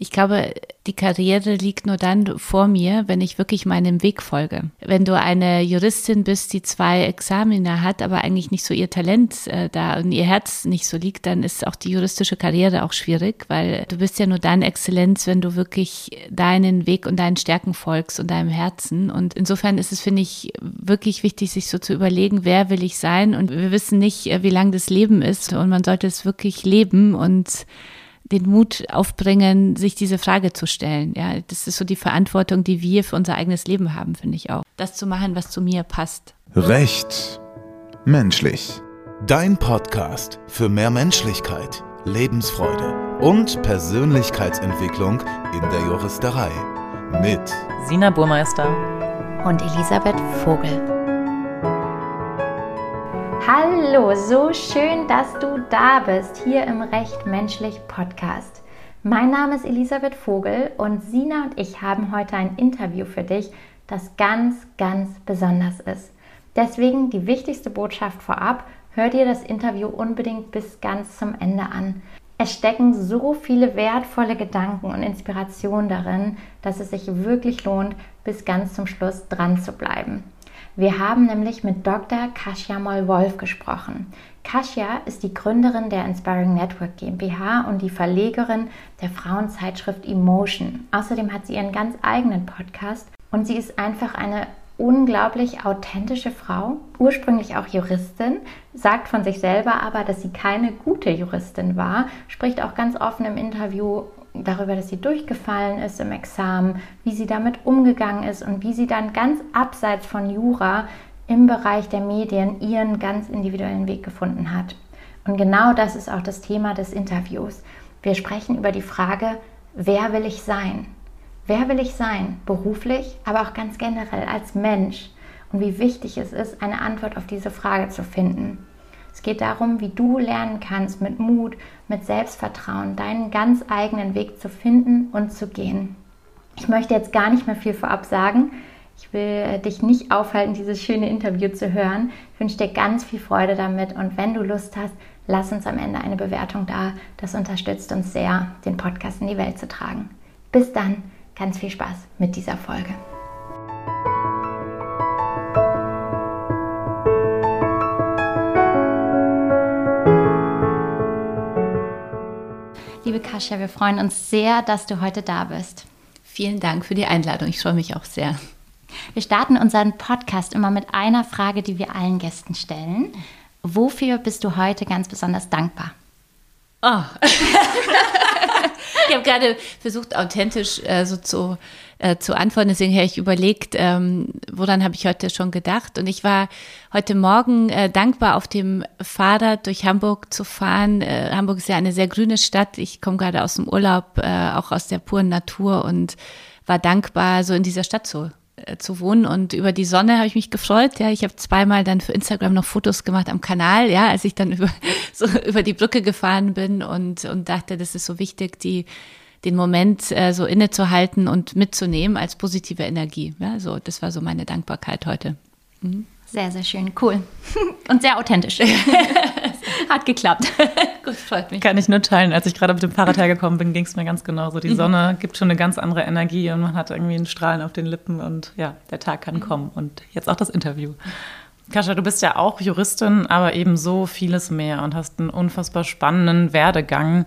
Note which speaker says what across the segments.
Speaker 1: Ich glaube, die Karriere liegt nur dann vor mir, wenn ich wirklich meinem Weg folge. Wenn du eine Juristin bist, die zwei Examina hat, aber eigentlich nicht so ihr Talent äh, da und ihr Herz nicht so liegt, dann ist auch die juristische Karriere auch schwierig, weil du bist ja nur dann Exzellenz, wenn du wirklich deinen Weg und deinen Stärken folgst und deinem Herzen. Und insofern ist es, finde ich, wirklich wichtig, sich so zu überlegen, wer will ich sein? Und wir wissen nicht, äh, wie lang das Leben ist und man sollte es wirklich leben und den Mut aufbringen, sich diese Frage zu stellen. Ja, das ist so die Verantwortung, die wir für unser eigenes Leben haben, finde ich auch. Das zu machen, was zu mir passt.
Speaker 2: Recht. Menschlich. Dein Podcast für mehr Menschlichkeit, Lebensfreude und Persönlichkeitsentwicklung in der Juristerei. Mit
Speaker 3: Sina Burmeister
Speaker 4: und Elisabeth Vogel. Hallo, so schön, dass du da bist, hier im Recht Menschlich Podcast. Mein Name ist Elisabeth Vogel und Sina und ich haben heute ein Interview für dich, das ganz, ganz besonders ist. Deswegen die wichtigste Botschaft vorab, hör dir das Interview unbedingt bis ganz zum Ende an. Es stecken so viele wertvolle Gedanken und Inspirationen darin, dass es sich wirklich lohnt, bis ganz zum Schluss dran zu bleiben. Wir haben nämlich mit Dr. Kasia Moll-Wolf gesprochen. Kasia ist die Gründerin der Inspiring Network GmbH und die Verlegerin der Frauenzeitschrift Emotion. Außerdem hat sie ihren ganz eigenen Podcast und sie ist einfach eine unglaublich authentische Frau, ursprünglich auch Juristin, sagt von sich selber aber, dass sie keine gute Juristin war, spricht auch ganz offen im Interview darüber, dass sie durchgefallen ist im Examen, wie sie damit umgegangen ist und wie sie dann ganz abseits von Jura im Bereich der Medien ihren ganz individuellen Weg gefunden hat. Und genau das ist auch das Thema des Interviews. Wir sprechen über die Frage, wer will ich sein? Wer will ich sein? Beruflich, aber auch ganz generell als Mensch. Und wie wichtig es ist, eine Antwort auf diese Frage zu finden. Es geht darum, wie du lernen kannst, mit Mut, mit Selbstvertrauen deinen ganz eigenen Weg zu finden und zu gehen. Ich möchte jetzt gar nicht mehr viel vorab sagen. Ich will äh, dich nicht aufhalten, dieses schöne Interview zu hören. Ich wünsche dir ganz viel Freude damit und wenn du Lust hast, lass uns am Ende eine Bewertung da. Das unterstützt uns sehr, den Podcast in die Welt zu tragen. Bis dann, ganz viel Spaß mit dieser Folge. Kasia, wir freuen uns sehr, dass du heute da bist.
Speaker 1: Vielen Dank für die Einladung. Ich freue mich auch sehr.
Speaker 4: Wir starten unseren Podcast immer mit einer Frage, die wir allen Gästen stellen. Wofür bist du heute ganz besonders dankbar?
Speaker 1: Oh. ich habe gerade versucht, authentisch äh, so zu äh, zu antworten. Deswegen habe ich überlegt, ähm, woran habe ich heute schon gedacht. Und ich war heute Morgen äh, dankbar, auf dem Fahrrad durch Hamburg zu fahren. Äh, Hamburg ist ja eine sehr grüne Stadt. Ich komme gerade aus dem Urlaub, äh, auch aus der puren Natur und war dankbar, so in dieser Stadt zu zu wohnen und über die Sonne habe ich mich gefreut. Ja, ich habe zweimal dann für Instagram noch Fotos gemacht am Kanal, ja, als ich dann über so über die Brücke gefahren bin und und dachte, das ist so wichtig, die den Moment äh, so innezuhalten und mitzunehmen als positive Energie. Ja, so, das war so meine Dankbarkeit heute.
Speaker 4: Mhm. Sehr, sehr schön, cool. Und sehr authentisch. Hat geklappt.
Speaker 3: Gut, freut mich. Kann ich nur teilen. Als ich gerade mit dem Fahrrad hergekommen bin, ging es mir ganz genauso. Die mhm. Sonne gibt schon eine ganz andere Energie und man hat irgendwie einen Strahlen auf den Lippen und ja, der Tag kann mhm. kommen. Und jetzt auch das Interview. Kascha, du bist ja auch Juristin, aber eben so vieles mehr und hast einen unfassbar spannenden Werdegang.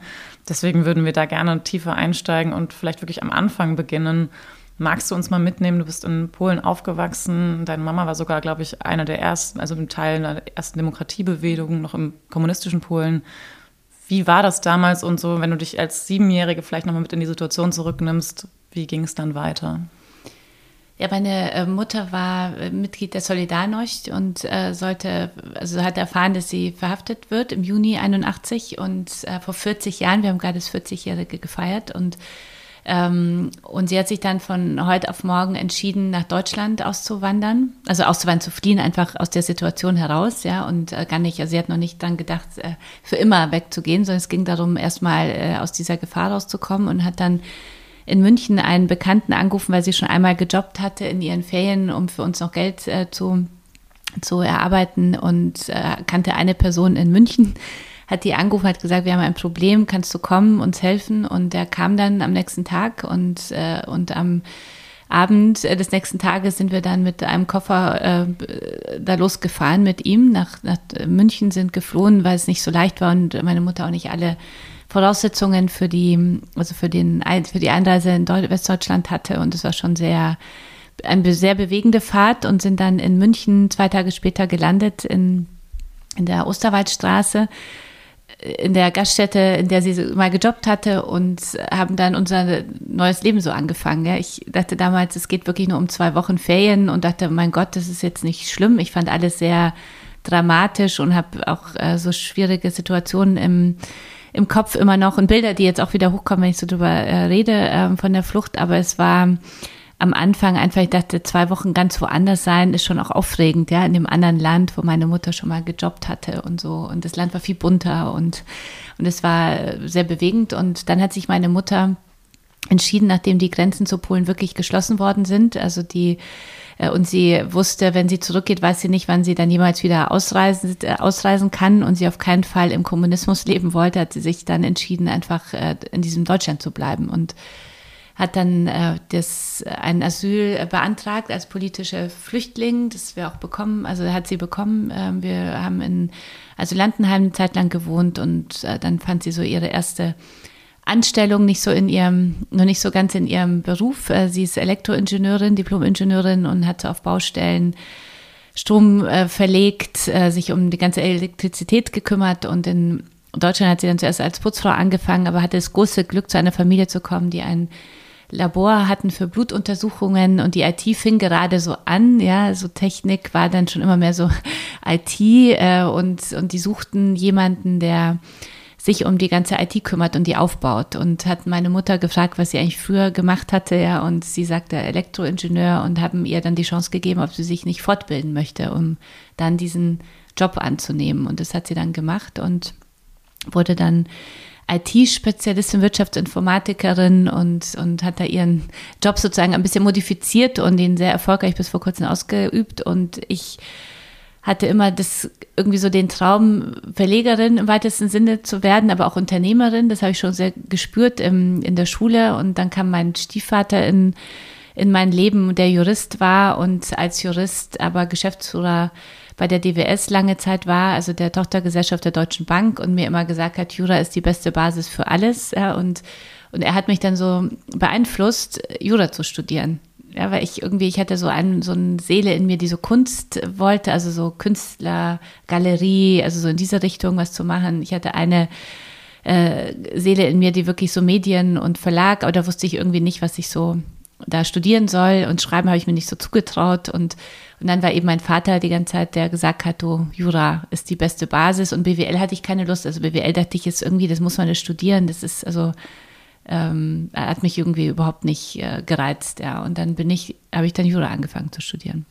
Speaker 3: Deswegen würden wir da gerne tiefer einsteigen und vielleicht wirklich am Anfang beginnen. Magst du uns mal mitnehmen? Du bist in Polen aufgewachsen. Deine Mama war sogar, glaube ich, einer der ersten, also im Teil der ersten Demokratiebewegung, noch im kommunistischen Polen. Wie war das damals und so, wenn du dich als Siebenjährige vielleicht nochmal mit in die Situation zurücknimmst? Wie ging es dann weiter?
Speaker 1: Ja, meine äh, Mutter war äh, Mitglied der Solidarność und äh, sollte, also hat erfahren, dass sie verhaftet wird im Juni 81 und äh, vor 40 Jahren, wir haben gerade das 40-Jährige gefeiert und ähm, und sie hat sich dann von heute auf morgen entschieden, nach Deutschland auszuwandern, also auszuwandern, zu fliehen, einfach aus der Situation heraus, ja, und äh, gar nicht, also sie hat noch nicht dann gedacht, äh, für immer wegzugehen, sondern es ging darum, erstmal äh, aus dieser Gefahr rauszukommen und hat dann in München einen Bekannten angerufen, weil sie schon einmal gejobbt hatte in ihren Ferien, um für uns noch Geld äh, zu, zu erarbeiten und äh, kannte eine Person in München, hat die angerufen, hat gesagt, wir haben ein Problem, kannst du kommen, uns helfen? Und er kam dann am nächsten Tag und, äh, und am Abend des nächsten Tages sind wir dann mit einem Koffer äh, da losgefahren mit ihm. Nach, nach München, sind geflohen, weil es nicht so leicht war und meine Mutter auch nicht alle Voraussetzungen für die, also für den, für die Einreise in Westdeutschland hatte. Und es war schon sehr, eine sehr bewegende Fahrt und sind dann in München zwei Tage später gelandet in, in der Osterwaldstraße in der Gaststätte, in der sie mal gejobbt hatte und haben dann unser neues Leben so angefangen. Ja. Ich dachte damals, es geht wirklich nur um zwei Wochen Ferien und dachte, mein Gott, das ist jetzt nicht schlimm. Ich fand alles sehr dramatisch und habe auch äh, so schwierige Situationen im, im Kopf immer noch und Bilder, die jetzt auch wieder hochkommen, wenn ich so drüber äh, rede äh, von der Flucht. Aber es war am Anfang einfach, ich dachte, zwei Wochen ganz woanders sein, ist schon auch aufregend, ja, in dem anderen Land, wo meine Mutter schon mal gejobbt hatte und so. Und das Land war viel bunter und, und es war sehr bewegend. Und dann hat sich meine Mutter entschieden, nachdem die Grenzen zu Polen wirklich geschlossen worden sind, also die äh, und sie wusste, wenn sie zurückgeht, weiß sie nicht, wann sie dann jemals wieder ausreisen, äh, ausreisen kann und sie auf keinen Fall im Kommunismus leben wollte, hat sie sich dann entschieden, einfach äh, in diesem Deutschland zu bleiben. Und hat dann äh, das, ein Asyl beantragt als politischer Flüchtling. Das wir auch bekommen, also hat sie bekommen. Äh, wir haben in Asylantenheim eine Zeit lang gewohnt und äh, dann fand sie so ihre erste Anstellung nicht so in ihrem, noch nicht so ganz in ihrem Beruf. Äh, sie ist Elektroingenieurin, Diplomingenieurin und hat auf Baustellen Strom äh, verlegt, äh, sich um die ganze Elektrizität gekümmert und in Deutschland hat sie dann zuerst als Putzfrau angefangen, aber hatte das große Glück, zu einer Familie zu kommen, die ein Labor hatten für Blutuntersuchungen und die IT fing gerade so an, ja, so Technik war dann schon immer mehr so IT äh, und, und die suchten jemanden, der sich um die ganze IT kümmert und die aufbaut. Und hat meine Mutter gefragt, was sie eigentlich früher gemacht hatte, ja, und sie sagte Elektroingenieur und haben ihr dann die Chance gegeben, ob sie sich nicht fortbilden möchte, um dann diesen Job anzunehmen. Und das hat sie dann gemacht und wurde dann IT-Spezialistin, Wirtschaftsinformatikerin und, und hat da ihren Job sozusagen ein bisschen modifiziert und ihn sehr erfolgreich bis vor kurzem ausgeübt. Und ich hatte immer das irgendwie so den Traum, Verlegerin im weitesten Sinne zu werden, aber auch Unternehmerin. Das habe ich schon sehr gespürt im, in der Schule. Und dann kam mein Stiefvater in, in mein Leben, der Jurist war und als Jurist aber Geschäftsführer bei der DWS lange Zeit war, also der Tochtergesellschaft der Deutschen Bank und mir immer gesagt hat, Jura ist die beste Basis für alles. Ja, und, und er hat mich dann so beeinflusst, Jura zu studieren. Ja, weil ich irgendwie, ich hatte so, einen, so eine Seele in mir, die so Kunst wollte, also so Künstler, Galerie, also so in diese Richtung was zu machen. Ich hatte eine äh, Seele in mir, die wirklich so Medien und Verlag, aber da wusste ich irgendwie nicht, was ich so da studieren soll und schreiben habe ich mir nicht so zugetraut und und dann war eben mein Vater die ganze Zeit, der gesagt hat, du, Jura ist die beste Basis und BWL hatte ich keine Lust. Also BWL dachte ich jetzt irgendwie, das muss man ja studieren. Das ist also, ähm, hat mich irgendwie überhaupt nicht äh, gereizt, ja. Und dann bin ich, habe ich dann Jura angefangen zu studieren.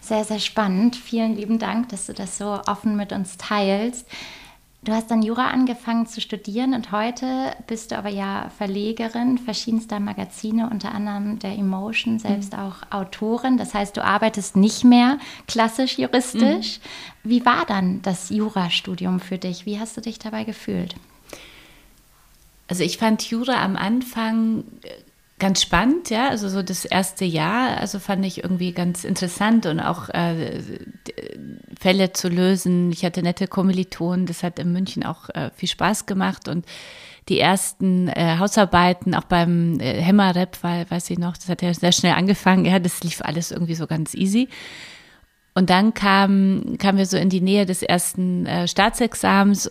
Speaker 4: Sehr, sehr spannend. Vielen lieben Dank, dass du das so offen mit uns teilst. Du hast dann Jura angefangen zu studieren und heute bist du aber ja Verlegerin verschiedenster Magazine, unter anderem der Emotion, selbst mhm. auch Autorin. Das heißt, du arbeitest nicht mehr klassisch juristisch. Mhm. Wie war dann das Jurastudium für dich? Wie hast du dich dabei gefühlt?
Speaker 1: Also ich fand Jura am Anfang ganz spannend, ja. Also so das erste Jahr, also fand ich irgendwie ganz interessant und auch äh, Fälle zu lösen. Ich hatte nette Kommilitonen, das hat in München auch äh, viel Spaß gemacht und die ersten äh, Hausarbeiten, auch beim äh, Hämmerrap, weil, weiß ich noch, das hat ja sehr schnell angefangen. Ja, das lief alles irgendwie so ganz easy. Und dann kam, kamen wir so in die Nähe des ersten äh, Staatsexamens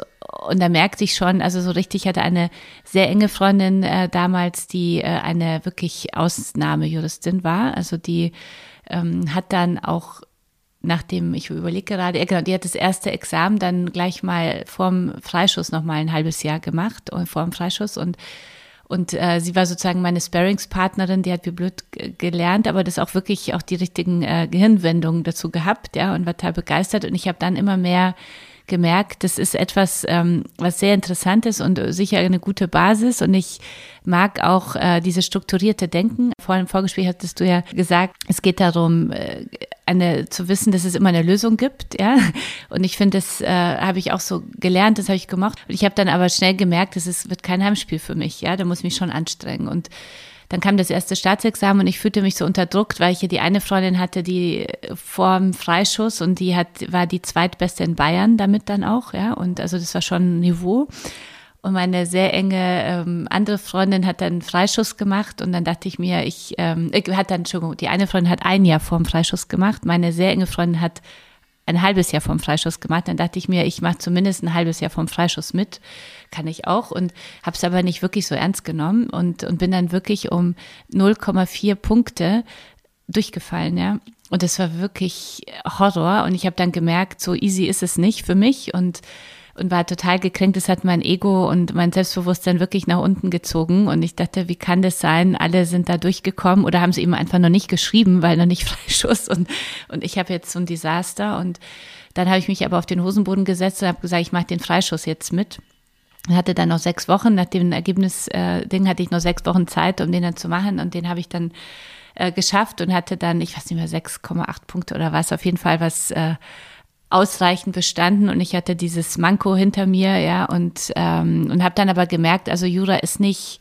Speaker 1: und da merkte ich schon, also so richtig hatte eine sehr enge Freundin äh, damals, die äh, eine wirklich Ausnahmejuristin war. Also die ähm, hat dann auch nachdem ich überlege gerade, ja, genau, die hat das erste Examen dann gleich mal vorm Freischuss noch mal ein halbes Jahr gemacht und vorm Freischuss und und äh, sie war sozusagen meine Sparringspartnerin, die hat wie blöd gelernt, aber das auch wirklich auch die richtigen äh, Gehirnwendungen dazu gehabt, ja, und war total begeistert. Und ich habe dann immer mehr gemerkt, das ist etwas, ähm, was sehr interessant ist und sicher eine gute Basis. Und ich mag auch äh, diese strukturierte Denken. Vor dem Vorgespräch hattest du ja gesagt, es geht darum, äh, eine zu wissen, dass es immer eine Lösung gibt, ja. Und ich finde, das äh, habe ich auch so gelernt, das habe ich gemacht. Und ich habe dann aber schnell gemerkt, ist, wird kein Heimspiel für mich, ja. Da muss ich mich schon anstrengen. Und dann kam das erste Staatsexamen und ich fühlte mich so unterdrückt, weil ich hier die eine Freundin hatte, die vorm Freischuss und die hat, war die zweitbeste in Bayern damit dann auch, ja. Und also das war schon ein Niveau. Und meine sehr enge ähm, andere Freundin hat dann Freischuss gemacht und dann dachte ich mir, ich ähm, hat dann, Entschuldigung, die eine Freundin hat ein Jahr vorm Freischuss gemacht, meine sehr enge Freundin hat ein halbes Jahr vom Freischuss gemacht. Dann dachte ich mir, ich mache zumindest ein halbes Jahr vom Freischuss mit, kann ich auch und habe es aber nicht wirklich so ernst genommen und, und bin dann wirklich um 0,4 Punkte durchgefallen, ja. Und es war wirklich Horror und ich habe dann gemerkt, so easy ist es nicht für mich und und war total gekränkt. Das hat mein Ego und mein Selbstbewusstsein wirklich nach unten gezogen. Und ich dachte, wie kann das sein? Alle sind da durchgekommen oder haben sie eben einfach noch nicht geschrieben, weil noch nicht Freischuss. Und, und ich habe jetzt so ein Desaster. Und dann habe ich mich aber auf den Hosenboden gesetzt und habe gesagt, ich mache den Freischuss jetzt mit. Ich hatte dann noch sechs Wochen, nach dem Ergebnis-Ding äh, hatte ich noch sechs Wochen Zeit, um den dann zu machen. Und den habe ich dann äh, geschafft und hatte dann, ich weiß nicht mehr, 6,8 Punkte oder was, auf jeden Fall was äh, ausreichend bestanden und ich hatte dieses Manko hinter mir, ja, und, ähm, und habe dann aber gemerkt, also Jura ist nicht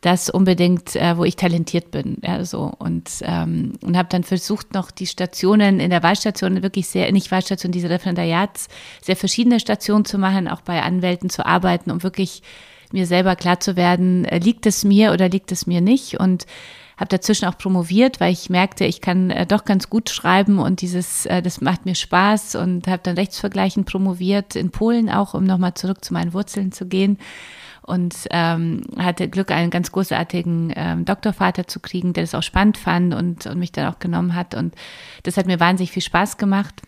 Speaker 1: das unbedingt, äh, wo ich talentiert bin, ja, so. Und ähm, und habe dann versucht noch die Stationen in der Wahlstation wirklich sehr, nicht Wahlstation, diese Referendariats, sehr verschiedene Stationen zu machen, auch bei Anwälten zu arbeiten, um wirklich mir selber klar zu werden, äh, liegt es mir oder liegt es mir nicht? Und habe dazwischen auch promoviert, weil ich merkte, ich kann äh, doch ganz gut schreiben und dieses, äh, das macht mir Spaß und habe dann Rechtsvergleichen promoviert in Polen auch, um nochmal zurück zu meinen Wurzeln zu gehen und ähm, hatte Glück, einen ganz großartigen ähm, Doktorvater zu kriegen, der das auch spannend fand und, und mich dann auch genommen hat. Und das hat mir wahnsinnig viel Spaß gemacht.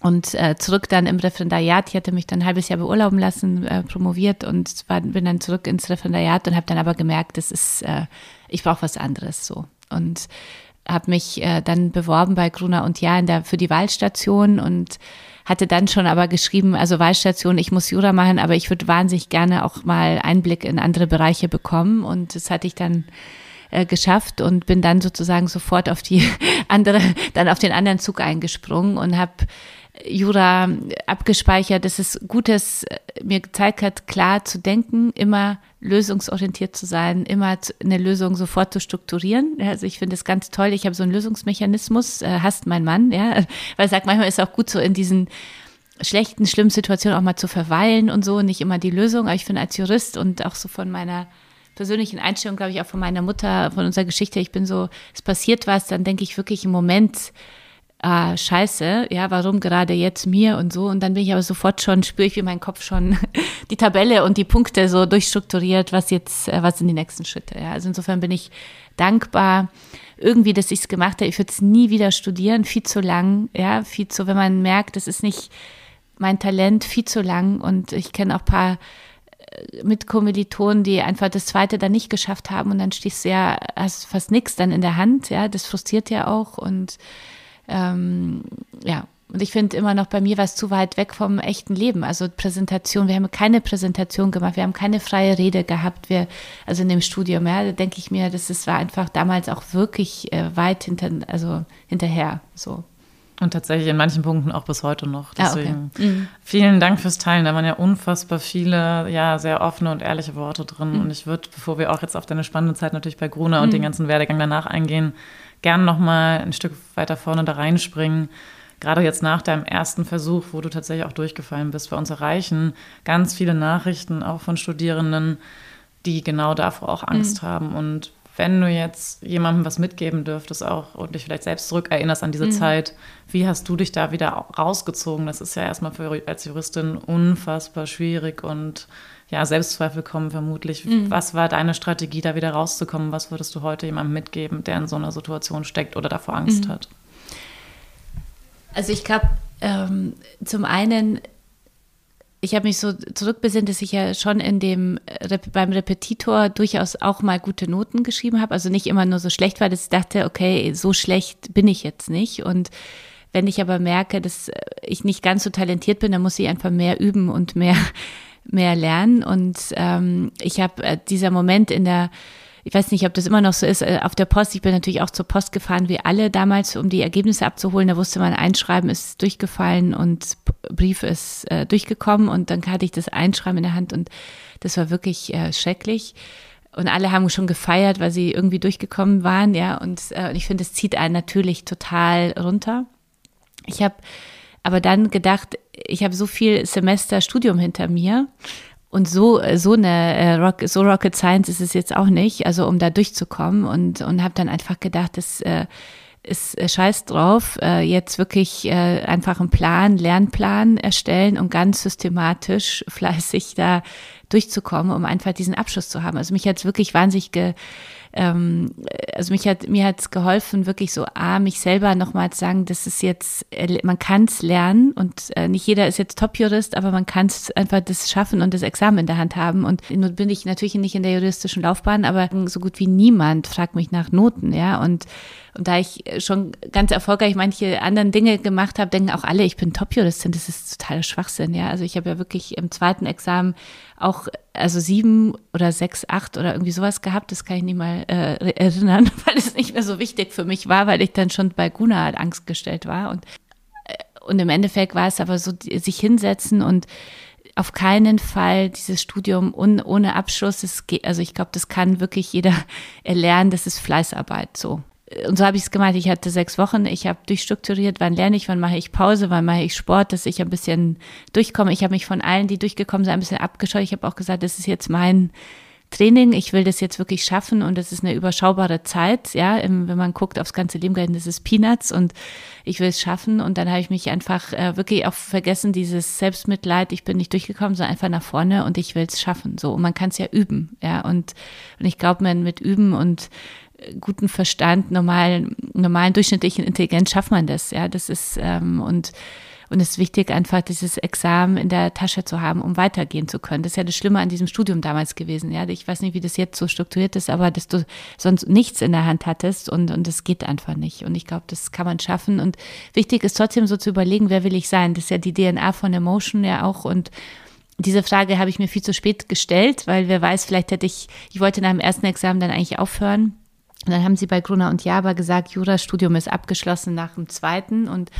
Speaker 1: Und äh, zurück dann im Referendariat. Ich hatte mich dann ein halbes Jahr beurlauben lassen, äh, promoviert und war, bin dann zurück ins Referendariat und habe dann aber gemerkt, das ist, äh, ich brauche was anderes so. Und habe mich äh, dann beworben bei Gruner und Jahr in der, für die Wahlstation und hatte dann schon aber geschrieben, also Wahlstation, ich muss Jura machen, aber ich würde wahnsinnig gerne auch mal Einblick in andere Bereiche bekommen. Und das hatte ich dann äh, geschafft und bin dann sozusagen sofort auf die andere, dann auf den anderen Zug eingesprungen und habe Jura abgespeichert, dass es Gutes mir gezeigt hat, klar zu denken, immer lösungsorientiert zu sein, immer eine Lösung sofort zu strukturieren. Also ich finde es ganz toll. Ich habe so einen Lösungsmechanismus, äh, hasst mein Mann, ja, weil sagt, manchmal ist es auch gut so in diesen schlechten, schlimmen Situationen auch mal zu verweilen und so, nicht immer die Lösung. Aber ich finde als Jurist und auch so von meiner persönlichen Einstellung, glaube ich, auch von meiner Mutter, von unserer Geschichte, ich bin so, es passiert was, dann denke ich wirklich im Moment, ah, scheiße, ja, warum gerade jetzt mir und so. Und dann bin ich aber sofort schon, spüre ich, wie mein Kopf schon die Tabelle und die Punkte so durchstrukturiert, was jetzt, äh, was sind die nächsten Schritte. Ja. Also insofern bin ich dankbar, irgendwie, dass ich es gemacht habe. Ich würde es nie wieder studieren, viel zu lang, ja, viel zu, wenn man merkt, das ist nicht mein Talent, viel zu lang. Und ich kenne auch paar äh, mit Kommilitonen, die einfach das zweite dann nicht geschafft haben und dann stehst du ja, hast fast nichts dann in der Hand, ja, das frustriert ja auch und ähm, ja, und ich finde immer noch, bei mir war es zu weit weg vom echten Leben. Also Präsentation, wir haben keine Präsentation gemacht, wir haben keine freie Rede gehabt, wir, also in dem Studium, ja, da denke ich mir, das ist, war einfach damals auch wirklich äh, weit hinter, also hinterher, so.
Speaker 3: Und tatsächlich in manchen Punkten auch bis heute noch. Deswegen ah, okay. mhm. vielen Dank fürs Teilen. Da waren ja unfassbar viele, ja, sehr offene und ehrliche Worte drin. Mhm. Und ich würde, bevor wir auch jetzt auf deine spannende Zeit natürlich bei Gruner mhm. und den ganzen Werdegang danach eingehen, gern noch mal ein Stück weiter vorne da reinspringen. Gerade jetzt nach deinem ersten Versuch, wo du tatsächlich auch durchgefallen bist, bei uns erreichen ganz viele Nachrichten auch von Studierenden, die genau davor auch Angst mhm. haben. Und wenn du jetzt jemandem was mitgeben dürftest auch und dich vielleicht selbst zurückerinnerst an diese mhm. Zeit, wie hast du dich da wieder rausgezogen? Das ist ja erstmal für, als Juristin unfassbar schwierig und ja, Selbstzweifel kommen vermutlich. Mhm. Was war deine Strategie, da wieder rauszukommen? Was würdest du heute jemandem mitgeben, der in so einer Situation steckt oder davor Angst mhm. hat?
Speaker 1: Also ich glaube, ähm, zum einen, ich habe mich so zurückbesinnt, dass ich ja schon in dem beim Repetitor durchaus auch mal gute Noten geschrieben habe. Also nicht immer nur so schlecht war, dass ich dachte, okay, so schlecht bin ich jetzt nicht. Und wenn ich aber merke, dass ich nicht ganz so talentiert bin, dann muss ich einfach mehr üben und mehr mehr lernen. Und ähm, ich habe äh, dieser Moment in der ich weiß nicht, ob das immer noch so ist, äh, auf der Post. Ich bin natürlich auch zur Post gefahren, wie alle damals, um die Ergebnisse abzuholen. Da wusste man, Einschreiben ist durchgefallen und Brief ist äh, durchgekommen. Und dann hatte ich das Einschreiben in der Hand und das war wirklich äh, schrecklich. Und alle haben schon gefeiert, weil sie irgendwie durchgekommen waren, ja. Und äh, ich finde, es zieht einen natürlich total runter. Ich habe aber dann gedacht, ich habe so viel Semester Studium hinter mir. Und so, so eine äh, Rock, so Rocket Science ist es jetzt auch nicht, also um da durchzukommen. Und, und habe dann einfach gedacht, das äh, ist äh, scheiß drauf, äh, jetzt wirklich äh, einfach einen Plan, Lernplan erstellen und ganz systematisch fleißig da durchzukommen, um einfach diesen Abschluss zu haben. Also mich hat es wirklich wahnsinnig ge, ähm, also mich hat mir hat's geholfen, wirklich so A, mich selber nochmal zu sagen, das ist jetzt, man kann es lernen und äh, nicht jeder ist jetzt Top-Jurist, aber man kann es einfach das schaffen und das Examen in der Hand haben. Und nun bin ich natürlich nicht in der juristischen Laufbahn, aber so gut wie niemand fragt mich nach Noten, ja. Und und da ich schon ganz erfolgreich manche anderen Dinge gemacht habe, denken auch alle, ich bin Top-Juristin. Das ist totaler Schwachsinn, ja. Also ich habe ja wirklich im zweiten Examen auch, also sieben oder sechs, acht oder irgendwie sowas gehabt. Das kann ich nicht mal äh, erinnern, weil es nicht mehr so wichtig für mich war, weil ich dann schon bei Guna halt Angst gestellt war. Und, äh, und im Endeffekt war es aber so, sich hinsetzen und auf keinen Fall dieses Studium un, ohne Abschluss. Das geht, also ich glaube, das kann wirklich jeder erlernen. Das ist Fleißarbeit so und so habe ich es gemacht. Ich hatte sechs Wochen. Ich habe durchstrukturiert, wann lerne ich, wann mache ich Pause, wann mache ich Sport, dass ich ein bisschen durchkomme. Ich habe mich von allen, die durchgekommen sind, ein bisschen abgescheut. Ich habe auch gesagt, das ist jetzt mein Training. Ich will das jetzt wirklich schaffen und das ist eine überschaubare Zeit. Ja, wenn man guckt aufs ganze Leben, das ist Peanuts und ich will es schaffen. Und dann habe ich mich einfach äh, wirklich auch vergessen, dieses Selbstmitleid. Ich bin nicht durchgekommen, sondern einfach nach vorne und ich will es schaffen. So, und man kann es ja üben. Ja, und, und ich glaube, man mit Üben und guten Verstand, normalen, normalen durchschnittlichen Intelligenz schafft man das. Ja, das ist ähm, und und es ist wichtig, einfach dieses Examen in der Tasche zu haben, um weitergehen zu können. Das ist ja das Schlimme an diesem Studium damals gewesen. Ja, ich weiß nicht, wie das jetzt so strukturiert ist, aber dass du sonst nichts in der Hand hattest und und das geht einfach nicht. Und ich glaube, das kann man schaffen. Und wichtig ist trotzdem so zu überlegen, wer will ich sein? Das ist ja die DNA von Emotion ja auch und diese Frage habe ich mir viel zu spät gestellt, weil wer weiß, vielleicht hätte ich, ich wollte nach dem ersten Examen dann eigentlich aufhören und dann haben sie bei Gruner und Jaber gesagt, Jurastudium ist abgeschlossen nach dem zweiten und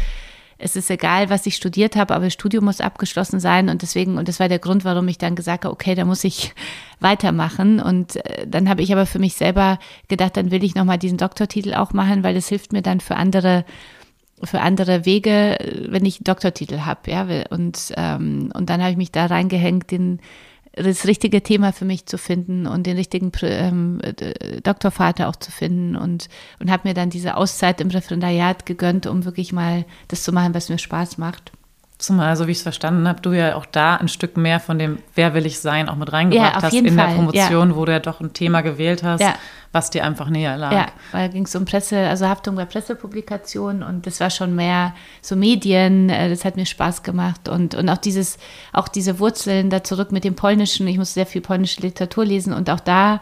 Speaker 1: es ist egal, was ich studiert habe, aber das Studium muss abgeschlossen sein und deswegen, und das war der Grund, warum ich dann gesagt habe, okay, da muss ich weitermachen. Und äh, dann habe ich aber für mich selber gedacht, dann will ich nochmal diesen Doktortitel auch machen, weil das hilft mir dann für andere für andere Wege, wenn ich Doktortitel habe, ja. Und, ähm, und dann habe ich mich da reingehängt, den das richtige Thema für mich zu finden und den richtigen ähm, Doktorvater auch zu finden und, und habe mir dann diese Auszeit im Referendariat gegönnt, um wirklich mal das zu machen, was mir Spaß macht.
Speaker 3: Zumal, so wie ich es verstanden habe, du ja auch da ein Stück mehr von dem Wer will ich sein auch mit reingebracht ja, hast in Fall. der Promotion, ja. wo du ja doch ein Thema gewählt hast, ja. was dir einfach näher lag.
Speaker 1: Ja, weil ging es um Presse, also Haftung bei Pressepublikationen und das war schon mehr so Medien, äh, das hat mir Spaß gemacht und, und auch dieses, auch diese Wurzeln da zurück mit dem Polnischen, ich muss sehr viel polnische Literatur lesen und auch da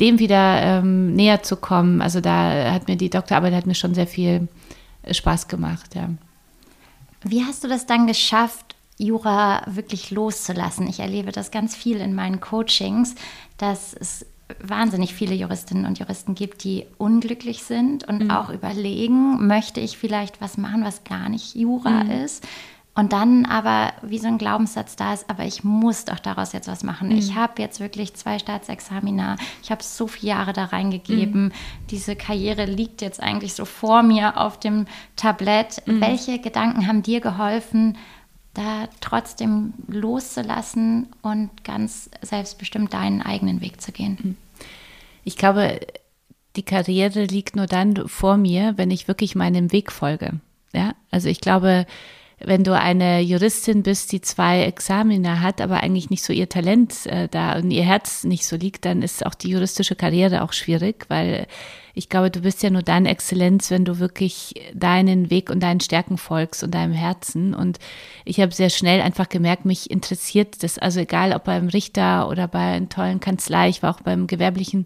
Speaker 1: dem wieder ähm, näher zu kommen, also da hat mir die Doktorarbeit hat mir schon sehr viel Spaß gemacht, ja.
Speaker 4: Wie hast du das dann geschafft, Jura wirklich loszulassen? Ich erlebe das ganz viel in meinen Coachings, dass es wahnsinnig viele Juristinnen und Juristen gibt, die unglücklich sind und mhm. auch überlegen, möchte ich vielleicht was machen, was gar nicht Jura mhm. ist. Und dann aber wie so ein Glaubenssatz da ist, aber ich muss doch daraus jetzt was machen. Mhm. Ich habe jetzt wirklich zwei Staatsexamina, ich habe so viele Jahre da reingegeben. Mhm. Diese Karriere liegt jetzt eigentlich so vor mir auf dem Tablett. Mhm. Welche Gedanken haben dir geholfen, da trotzdem loszulassen und ganz selbstbestimmt deinen eigenen Weg zu gehen? Mhm.
Speaker 1: Ich glaube, die Karriere liegt nur dann vor mir, wenn ich wirklich meinem Weg folge. Ja, also ich glaube, wenn du eine Juristin bist, die zwei Examina hat, aber eigentlich nicht so ihr Talent äh, da und ihr Herz nicht so liegt, dann ist auch die juristische Karriere auch schwierig, weil ich glaube, du bist ja nur dann Exzellenz, wenn du wirklich deinen Weg und deinen Stärken folgst und deinem Herzen. Und ich habe sehr schnell einfach gemerkt, mich interessiert das. Also egal, ob beim Richter oder bei einer tollen Kanzlei, ich war auch beim gewerblichen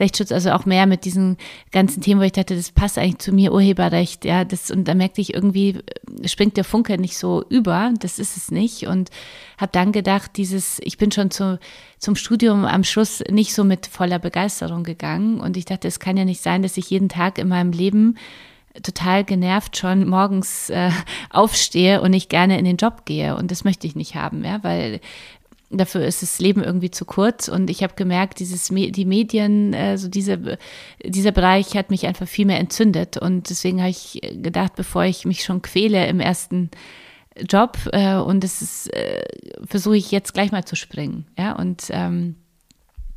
Speaker 1: Rechtsschutz, also auch mehr mit diesen ganzen Themen, wo ich dachte, das passt eigentlich zu mir, Urheberrecht, ja, das, und da merkte ich irgendwie, springt der Funke nicht so über, das ist es nicht. Und habe dann gedacht, dieses, ich bin schon zu, zum Studium am Schluss nicht so mit voller Begeisterung gegangen. Und ich dachte, es kann ja nicht sein, dass ich jeden Tag in meinem Leben total genervt schon morgens äh, aufstehe und nicht gerne in den Job gehe. Und das möchte ich nicht haben, ja, weil dafür ist das Leben irgendwie zu kurz. Und ich habe gemerkt, dieses die Medien, äh, so diese, dieser Bereich hat mich einfach viel mehr entzündet. Und deswegen habe ich gedacht, bevor ich mich schon quäle im ersten Job äh, und das ist, äh, versuche ich jetzt gleich mal zu springen. Ja, und ähm,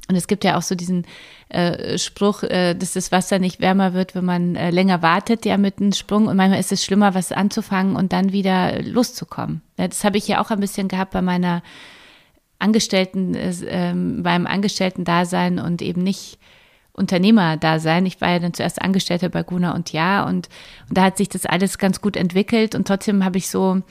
Speaker 1: und es gibt ja auch so diesen äh, Spruch, äh, dass das Wasser nicht wärmer wird, wenn man äh, länger wartet, ja, mit einem Sprung. Und manchmal ist es schlimmer, was anzufangen und dann wieder loszukommen. Ja, das habe ich ja auch ein bisschen gehabt bei meiner Angestellten, äh, beim Angestellten-Dasein und eben nicht Unternehmer da sein. Ich war ja dann zuerst Angestellte bei Guna und Ja und, und da hat sich das alles ganz gut entwickelt und trotzdem habe ich so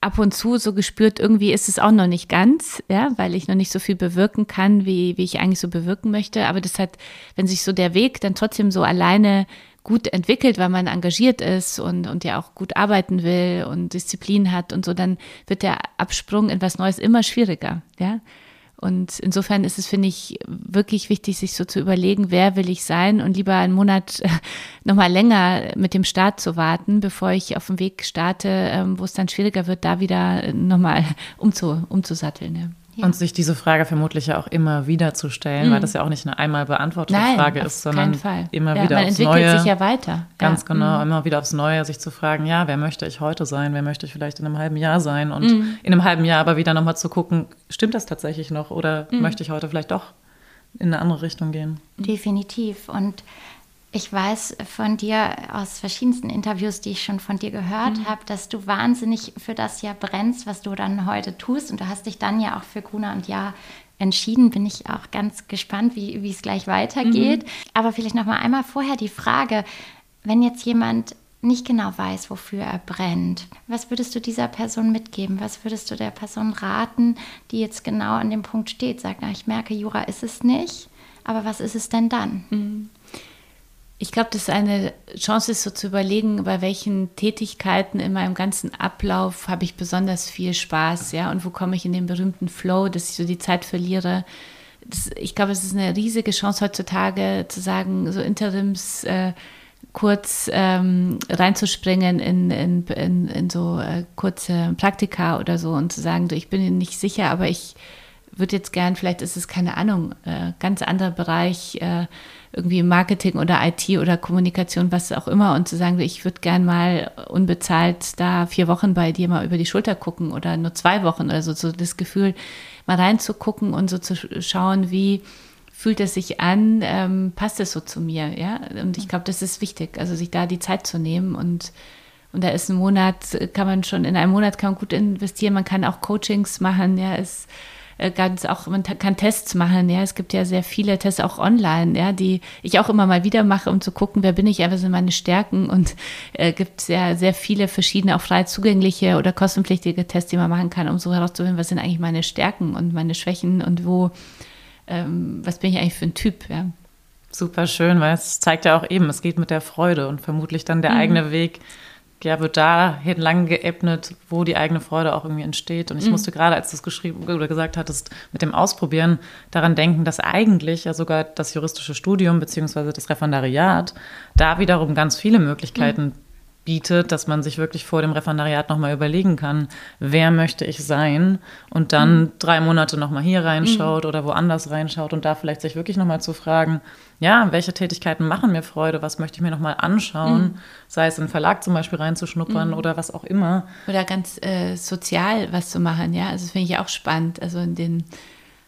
Speaker 1: ab und zu so gespürt, irgendwie ist es auch noch nicht ganz, ja, weil ich noch nicht so viel bewirken kann, wie, wie ich eigentlich so bewirken möchte. Aber das hat, wenn sich so der Weg dann trotzdem so alleine gut entwickelt, weil man engagiert ist und, und ja auch gut arbeiten will und Disziplin hat und so, dann wird der Absprung in was Neues immer schwieriger, ja. Und insofern ist es, finde ich, wirklich wichtig, sich so zu überlegen, wer will ich sein und lieber einen Monat nochmal länger mit dem Start zu warten, bevor ich auf dem Weg starte, ähm, wo es dann schwieriger wird, da wieder nochmal umzu, umzusatteln. Ja.
Speaker 3: Ja. Und sich diese Frage vermutlich ja auch immer wieder zu stellen, mhm. weil das ja auch nicht eine einmal beantwortete
Speaker 1: Nein,
Speaker 3: Frage ist, sondern immer
Speaker 1: ja,
Speaker 3: wieder
Speaker 1: man
Speaker 3: aufs
Speaker 1: entwickelt
Speaker 3: Neue.
Speaker 1: sich ja weiter.
Speaker 3: Ganz
Speaker 1: ja.
Speaker 3: genau,
Speaker 1: mhm.
Speaker 3: immer wieder aufs Neue sich zu fragen, ja, wer möchte ich heute sein, wer möchte ich vielleicht in einem halben Jahr sein und
Speaker 1: Mhm.
Speaker 3: in einem halben Jahr aber wieder nochmal zu gucken, stimmt das tatsächlich noch oder
Speaker 1: Mhm.
Speaker 3: möchte ich heute vielleicht doch in eine andere Richtung gehen?
Speaker 4: Definitiv. Und ich weiß von dir aus verschiedensten Interviews, die ich schon von dir gehört
Speaker 1: Mhm.
Speaker 4: habe, dass du wahnsinnig für das ja brennst, was du dann heute tust. Und du hast dich dann ja auch für Gruner und Ja entschieden. Bin ich auch ganz gespannt, wie, wie es gleich weitergeht. Aber vielleicht noch mal einmal vorher die Frage, wenn jetzt jemand nicht genau weiß, wofür er brennt, was würdest du dieser Person mitgeben? Was würdest du der Person raten, die jetzt genau an dem Punkt steht? Sagt, na, ich merke, Jura ist es nicht, aber was ist es denn dann?
Speaker 1: Ich glaube, das ist eine Chance, ist so zu überlegen, bei welchen Tätigkeiten in meinem ganzen Ablauf habe ich besonders viel Spaß, ja, und wo komme ich in den berühmten Flow, dass ich so die Zeit verliere. Das, ich glaube, es ist eine riesige Chance heutzutage zu sagen, so Interims äh, kurz ähm, reinzuspringen in, in, in, in so äh, kurze Praktika oder so und zu sagen, ich bin nicht sicher, aber ich würde jetzt gern, vielleicht ist es keine Ahnung, äh, ganz anderer Bereich, äh, irgendwie Marketing oder IT oder Kommunikation, was auch immer, und zu sagen, ich würde gern mal unbezahlt da vier Wochen bei dir mal über die Schulter gucken oder nur zwei Wochen oder so, so das Gefühl, mal reinzugucken und so zu schauen, wie fühlt es sich an, ähm, passt es so zu mir, ja? Und ich glaube, das ist wichtig, also sich da die Zeit zu nehmen und und da ist ein Monat, kann man schon, in einem Monat kann man gut investieren, man kann auch Coachings machen, ja, äh, ganz auch, man kann Tests machen, ja, es gibt ja sehr viele Tests auch online, ja, die ich auch immer mal wieder mache, um zu gucken, wer bin ich, was sind meine Stärken und äh, gibt sehr, sehr viele verschiedene, auch frei zugängliche oder kostenpflichtige Tests, die man machen kann, um so herauszufinden, was sind eigentlich meine Stärken und meine Schwächen und wo, ähm, was bin ich eigentlich für ein Typ, ja.
Speaker 3: Super schön, weil es zeigt ja auch eben, es geht mit der Freude und vermutlich dann der
Speaker 1: Mhm.
Speaker 3: eigene Weg, ja, wird dahin lang geebnet, wo die eigene Freude auch irgendwie entsteht. Und ich
Speaker 1: Mhm.
Speaker 3: musste gerade, als du es geschrieben oder gesagt hattest, mit dem Ausprobieren daran denken, dass eigentlich ja sogar das juristische Studium beziehungsweise das Referendariat da wiederum ganz viele Möglichkeiten bietet, dass man sich wirklich vor dem Referendariat nochmal überlegen kann, wer möchte ich sein und dann drei Monate nochmal hier reinschaut oder woanders reinschaut und da vielleicht sich wirklich nochmal zu fragen, ja, welche Tätigkeiten machen mir Freude, was möchte ich mir nochmal anschauen, sei es im Verlag zum Beispiel reinzuschnuppern oder was auch immer.
Speaker 1: Oder ganz äh, sozial was zu machen, ja. Also das finde ich auch spannend. Also in den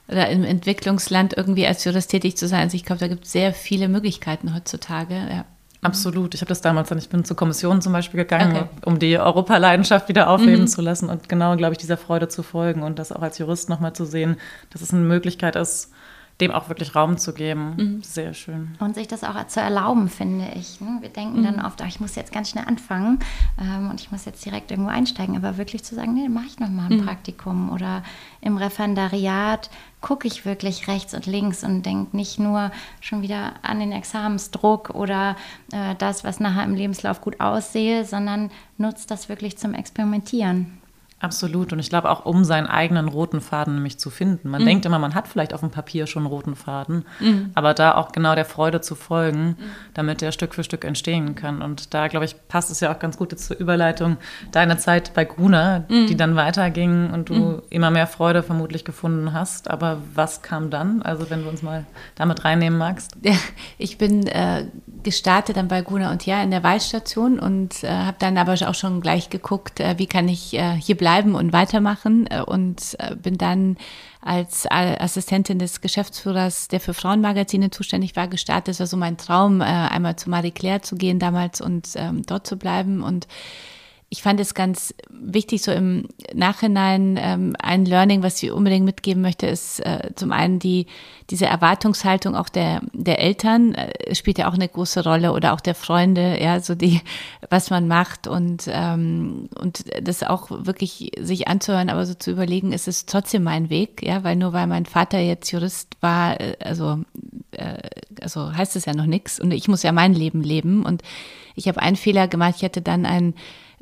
Speaker 1: oder im Entwicklungsland irgendwie als Jurist tätig zu sein. Also ich glaube, da gibt es sehr viele Möglichkeiten heutzutage. Ja.
Speaker 3: Absolut. Ich habe das damals dann, ich bin zur Kommission zum Beispiel gegangen,
Speaker 1: Okay.
Speaker 3: um die Europaleidenschaft wieder aufleben zu lassen und genau, glaube ich, dieser Freude zu folgen und das auch als Jurist nochmal zu sehen, dass es eine Möglichkeit ist, dem auch wirklich Raum zu geben. Mhm. Sehr schön.
Speaker 4: Und sich das auch zu erlauben, finde ich. Ne? Wir denken mhm. dann oft, ach, ich muss jetzt ganz schnell anfangen ähm, und ich muss jetzt direkt irgendwo einsteigen. Aber wirklich zu sagen, nee, mache ich nochmal ein mhm. Praktikum oder im Referendariat gucke ich wirklich rechts und links und denke nicht nur schon wieder an den Examensdruck oder äh, das, was nachher im Lebenslauf gut aussehe, sondern nutze das wirklich zum Experimentieren.
Speaker 3: Absolut. Und ich glaube auch, um seinen eigenen roten Faden nämlich zu finden. Man mhm. denkt immer, man hat vielleicht auf dem Papier schon einen roten Faden, mhm. aber da auch genau der Freude zu folgen, mhm. damit der Stück für Stück entstehen kann. Und da, glaube ich, passt es ja auch ganz gut zur Überleitung. Deine Zeit bei Gruner, die mhm. dann weiterging und du mhm. immer mehr Freude vermutlich gefunden hast. Aber was kam dann? Also, wenn du uns mal damit reinnehmen magst.
Speaker 1: Ja, ich bin äh, gestartet dann bei Gruner und Ja in der Wahlstation und äh, habe dann aber auch schon gleich geguckt, äh, wie kann ich äh, hier bleiben bleiben und weitermachen äh, und äh, bin dann als Assistentin des Geschäftsführers, der für Frauenmagazine zuständig war, gestartet. Das war so mein Traum, äh, einmal zu Marie Claire zu gehen damals und ähm, dort zu bleiben und ich fand es ganz wichtig, so im Nachhinein ähm, ein Learning, was ich unbedingt mitgeben möchte, ist äh, zum einen die, diese Erwartungshaltung auch der, der Eltern äh, spielt ja auch eine große Rolle oder auch der Freunde, ja, so die, was man macht und, ähm, und das auch wirklich sich anzuhören, aber so zu überlegen, ist es trotzdem mein Weg, ja, weil nur weil mein Vater jetzt Jurist war, äh, also, äh, also heißt es ja noch nichts und ich muss ja mein Leben leben und ich habe einen Fehler gemacht, ich hatte dann ein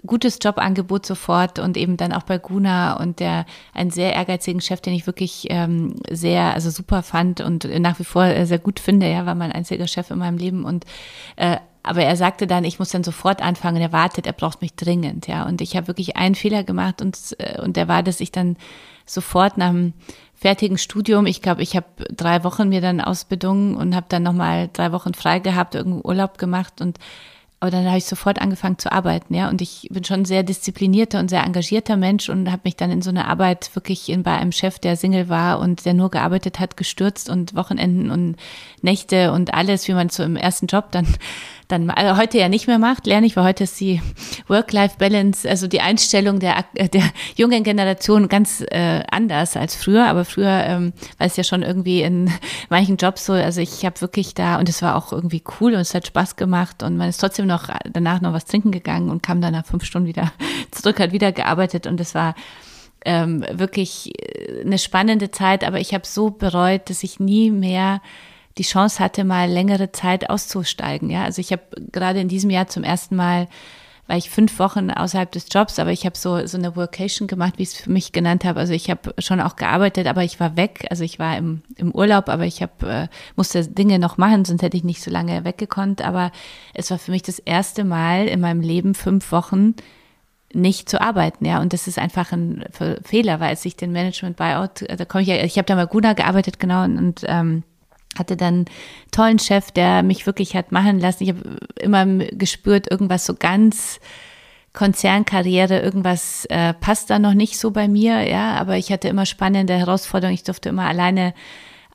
Speaker 1: gutes Jobangebot sofort und eben dann auch bei Guna und der einen sehr ehrgeizigen Chef, den ich wirklich ähm, sehr, also super fand und nach wie vor sehr gut finde. Er war mein einziger Chef in meinem Leben und äh, aber er sagte dann, ich muss dann sofort anfangen. Er wartet, er braucht mich dringend, ja. Und ich habe wirklich einen Fehler gemacht und äh, und der war, dass ich dann sofort nach dem fertigen Studium, ich glaube, ich habe drei Wochen mir dann ausbedungen und habe dann nochmal drei Wochen frei gehabt, irgendeinen Urlaub gemacht und aber dann habe ich sofort angefangen zu arbeiten, ja. Und ich bin schon ein sehr disziplinierter und sehr engagierter Mensch und habe mich dann in so eine Arbeit wirklich in, bei einem Chef, der Single war und der nur gearbeitet hat, gestürzt und Wochenenden und Nächte und alles, wie man so im ersten Job dann dann also heute ja nicht mehr macht, lerne ich, weil heute ist die Work-Life-Balance, also die Einstellung der, der jungen Generation ganz äh, anders als früher. Aber früher ähm, war es ja schon irgendwie in manchen Jobs so, also ich habe wirklich da, und es war auch irgendwie cool und es hat Spaß gemacht. Und man ist trotzdem noch danach noch was trinken gegangen und kam dann nach fünf Stunden wieder zurück, hat wieder gearbeitet. Und es war ähm, wirklich äh, eine spannende Zeit, aber ich habe so bereut, dass ich nie mehr die Chance hatte, mal längere Zeit auszusteigen. Ja, also ich habe gerade in diesem Jahr zum ersten Mal war ich fünf Wochen außerhalb des Jobs, aber ich habe so so eine Workation gemacht, wie ich es für mich genannt habe. Also ich habe schon auch gearbeitet, aber ich war weg. Also ich war im, im Urlaub, aber ich habe äh, musste Dinge noch machen, sonst hätte ich nicht so lange weggekonnt. Aber es war für mich das erste Mal in meinem Leben fünf Wochen nicht zu arbeiten, ja. Und das ist einfach ein Fehler, weil als ich den Management Buyout, da komme ich ja, ich habe da mal Guna gearbeitet, genau, und, und ähm, hatte dann einen tollen Chef, der mich wirklich hat machen lassen. Ich habe immer gespürt, irgendwas so ganz Konzernkarriere, irgendwas äh, passt da noch nicht so bei mir, ja, aber ich hatte immer spannende Herausforderungen. Ich durfte immer alleine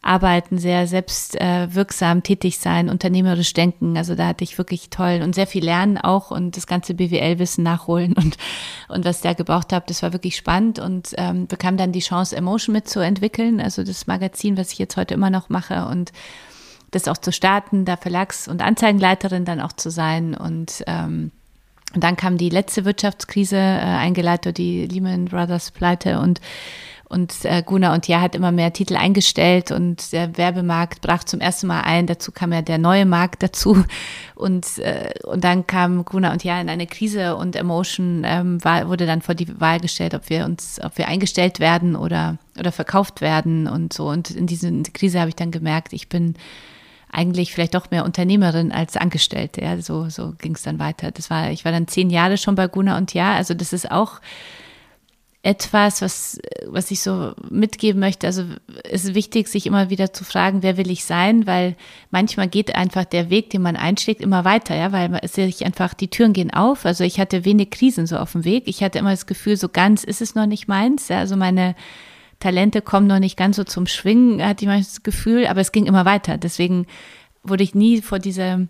Speaker 1: arbeiten, sehr selbstwirksam äh, tätig sein, unternehmerisch denken. Also da hatte ich wirklich toll und sehr viel lernen auch und das ganze BWL-Wissen nachholen und, und was da gebraucht habe, das war wirklich spannend und ähm, bekam dann die Chance, Emotion mitzuentwickeln, also das Magazin, was ich jetzt heute immer noch mache und das auch zu starten, da Verlags- und Anzeigenleiterin dann auch zu sein und ähm, und dann kam die letzte Wirtschaftskrise, äh, eingeleitet die Lehman Brothers Pleite und und äh, Guna und Ja hat immer mehr Titel eingestellt und der Werbemarkt brach zum ersten Mal ein. Dazu kam ja der neue Markt dazu. Und, äh, und dann kam Guna und Ja in eine Krise und Emotion ähm, war, wurde dann vor die Wahl gestellt, ob wir uns, ob wir eingestellt werden oder, oder verkauft werden und so. Und in dieser Krise habe ich dann gemerkt, ich bin eigentlich vielleicht doch mehr Unternehmerin als Angestellte. Ja, so, so ging es dann weiter. Das war, ich war dann zehn Jahre schon bei Guna und Ja. Also das ist auch etwas, was, was ich so mitgeben möchte. Also es ist wichtig, sich immer wieder zu fragen, wer will ich sein, weil manchmal geht einfach der Weg, den man einschlägt, immer weiter, ja, weil es sich einfach, die Türen gehen auf. Also ich hatte wenig Krisen so auf dem Weg. Ich hatte immer das Gefühl, so ganz ist es noch nicht meins. Ja, also meine Talente kommen noch nicht ganz so zum Schwingen, hatte ich manchmal das Gefühl, aber es ging immer weiter. Deswegen wurde ich nie vor diese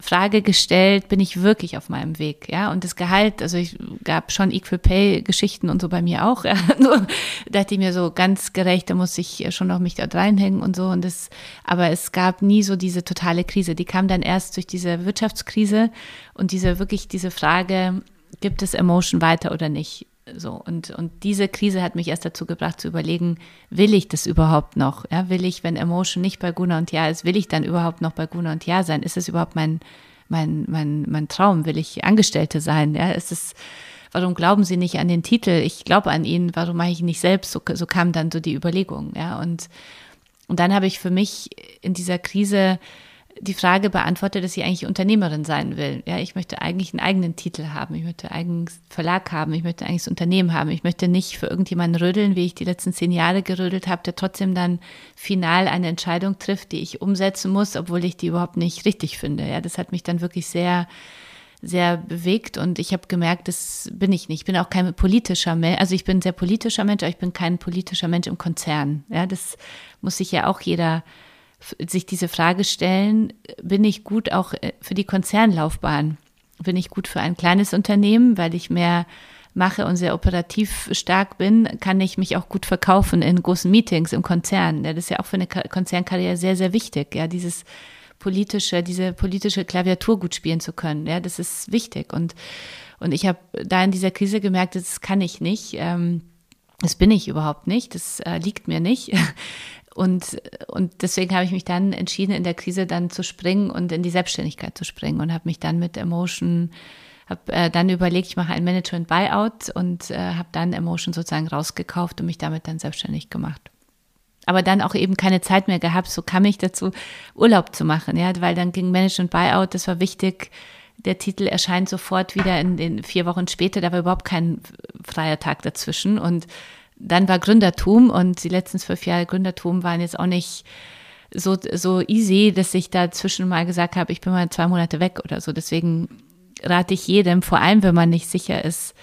Speaker 1: Frage gestellt, bin ich wirklich auf meinem Weg, ja? Und das Gehalt, also ich gab schon Equal Pay Geschichten und so bei mir auch, ja? Nur dachte ich mir so ganz gerecht, da muss ich schon noch mich dort reinhängen und so und das, aber es gab nie so diese totale Krise. Die kam dann erst durch diese Wirtschaftskrise und diese wirklich diese Frage, gibt es Emotion weiter oder nicht? So, und, und diese Krise hat mich erst dazu gebracht zu überlegen, will ich das überhaupt noch? Ja, will ich, wenn Emotion nicht bei Guna und Ja ist, will ich dann überhaupt noch bei Guna und Ja sein? Ist es überhaupt mein, mein, mein, mein Traum? Will ich Angestellte sein? Ja, ist es, warum glauben Sie nicht an den Titel? Ich glaube an ihn, warum mache ich ihn nicht selbst? So, so kam dann so die Überlegung, ja, und, und dann habe ich für mich in dieser Krise die Frage beantwortet, dass ich eigentlich Unternehmerin sein will. Ja, ich möchte eigentlich einen eigenen Titel haben. Ich möchte einen eigenen Verlag haben. Ich möchte eigentlich das Unternehmen haben. Ich möchte nicht für irgendjemanden rödeln, wie ich die letzten zehn Jahre gerödelt habe, der trotzdem dann final eine Entscheidung trifft, die ich umsetzen muss, obwohl ich die überhaupt nicht richtig finde. Ja, das hat mich dann wirklich sehr, sehr bewegt und ich habe gemerkt, das bin ich nicht. Ich bin auch kein politischer Mensch. Also ich bin ein sehr politischer Mensch, aber ich bin kein politischer Mensch im Konzern. Ja, das muss sich ja auch jeder sich diese Frage stellen, bin ich gut auch äh, für die Konzernlaufbahn? Bin ich gut für ein kleines Unternehmen, weil ich mehr mache und sehr operativ stark bin, kann ich mich auch gut verkaufen in großen Meetings im Konzern. Ja, das ist ja auch für eine Konzernkarriere sehr, sehr wichtig, ja, dieses politische, diese politische Klaviatur gut spielen zu können. Ja, das ist wichtig. Und, und ich habe da in dieser Krise gemerkt, das kann ich nicht. Ähm, das bin ich überhaupt nicht, das äh, liegt mir nicht. Und, und deswegen habe ich mich dann entschieden, in der Krise dann zu springen und in die Selbstständigkeit zu springen und habe mich dann mit Emotion, habe äh, dann überlegt, ich mache ein Management Buyout und äh, habe dann Emotion sozusagen rausgekauft und mich damit dann selbstständig gemacht. Aber dann auch eben keine Zeit mehr gehabt, so kam ich dazu, Urlaub zu machen, ja, weil dann ging Management Buyout, das war wichtig. Der Titel erscheint sofort wieder in den vier Wochen später, da war überhaupt kein freier Tag dazwischen und dann war Gründertum und die letzten zwölf Jahre Gründertum waren jetzt auch nicht so, so easy, dass ich dazwischen mal gesagt habe, ich bin mal zwei Monate weg oder so. Deswegen rate ich jedem, vor allem wenn man nicht sicher ist,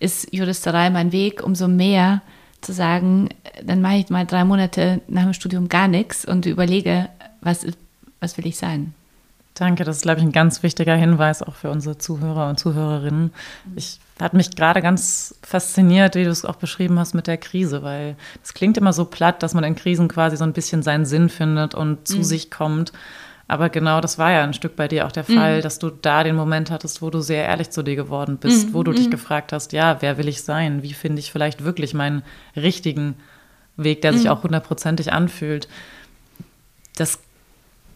Speaker 1: ist Juristerei mein Weg, umso mehr zu sagen, dann mache ich mal drei Monate nach dem Studium gar nichts und überlege, was, was will ich sein.
Speaker 3: Danke, das ist, glaube ich, ein ganz wichtiger Hinweis auch für unsere Zuhörer und Zuhörerinnen. Ich hat mich gerade ganz fasziniert, wie du es auch beschrieben hast mit der Krise, weil es klingt immer so platt, dass man in Krisen quasi so ein bisschen seinen Sinn findet und zu mhm. sich kommt. Aber genau das war ja ein Stück bei dir auch der Fall, mhm. dass du da den Moment hattest, wo du sehr ehrlich zu dir geworden bist, mhm. wo du dich mhm. gefragt hast, ja, wer will ich sein? Wie finde ich vielleicht wirklich meinen richtigen Weg, der sich mhm. auch hundertprozentig anfühlt? Das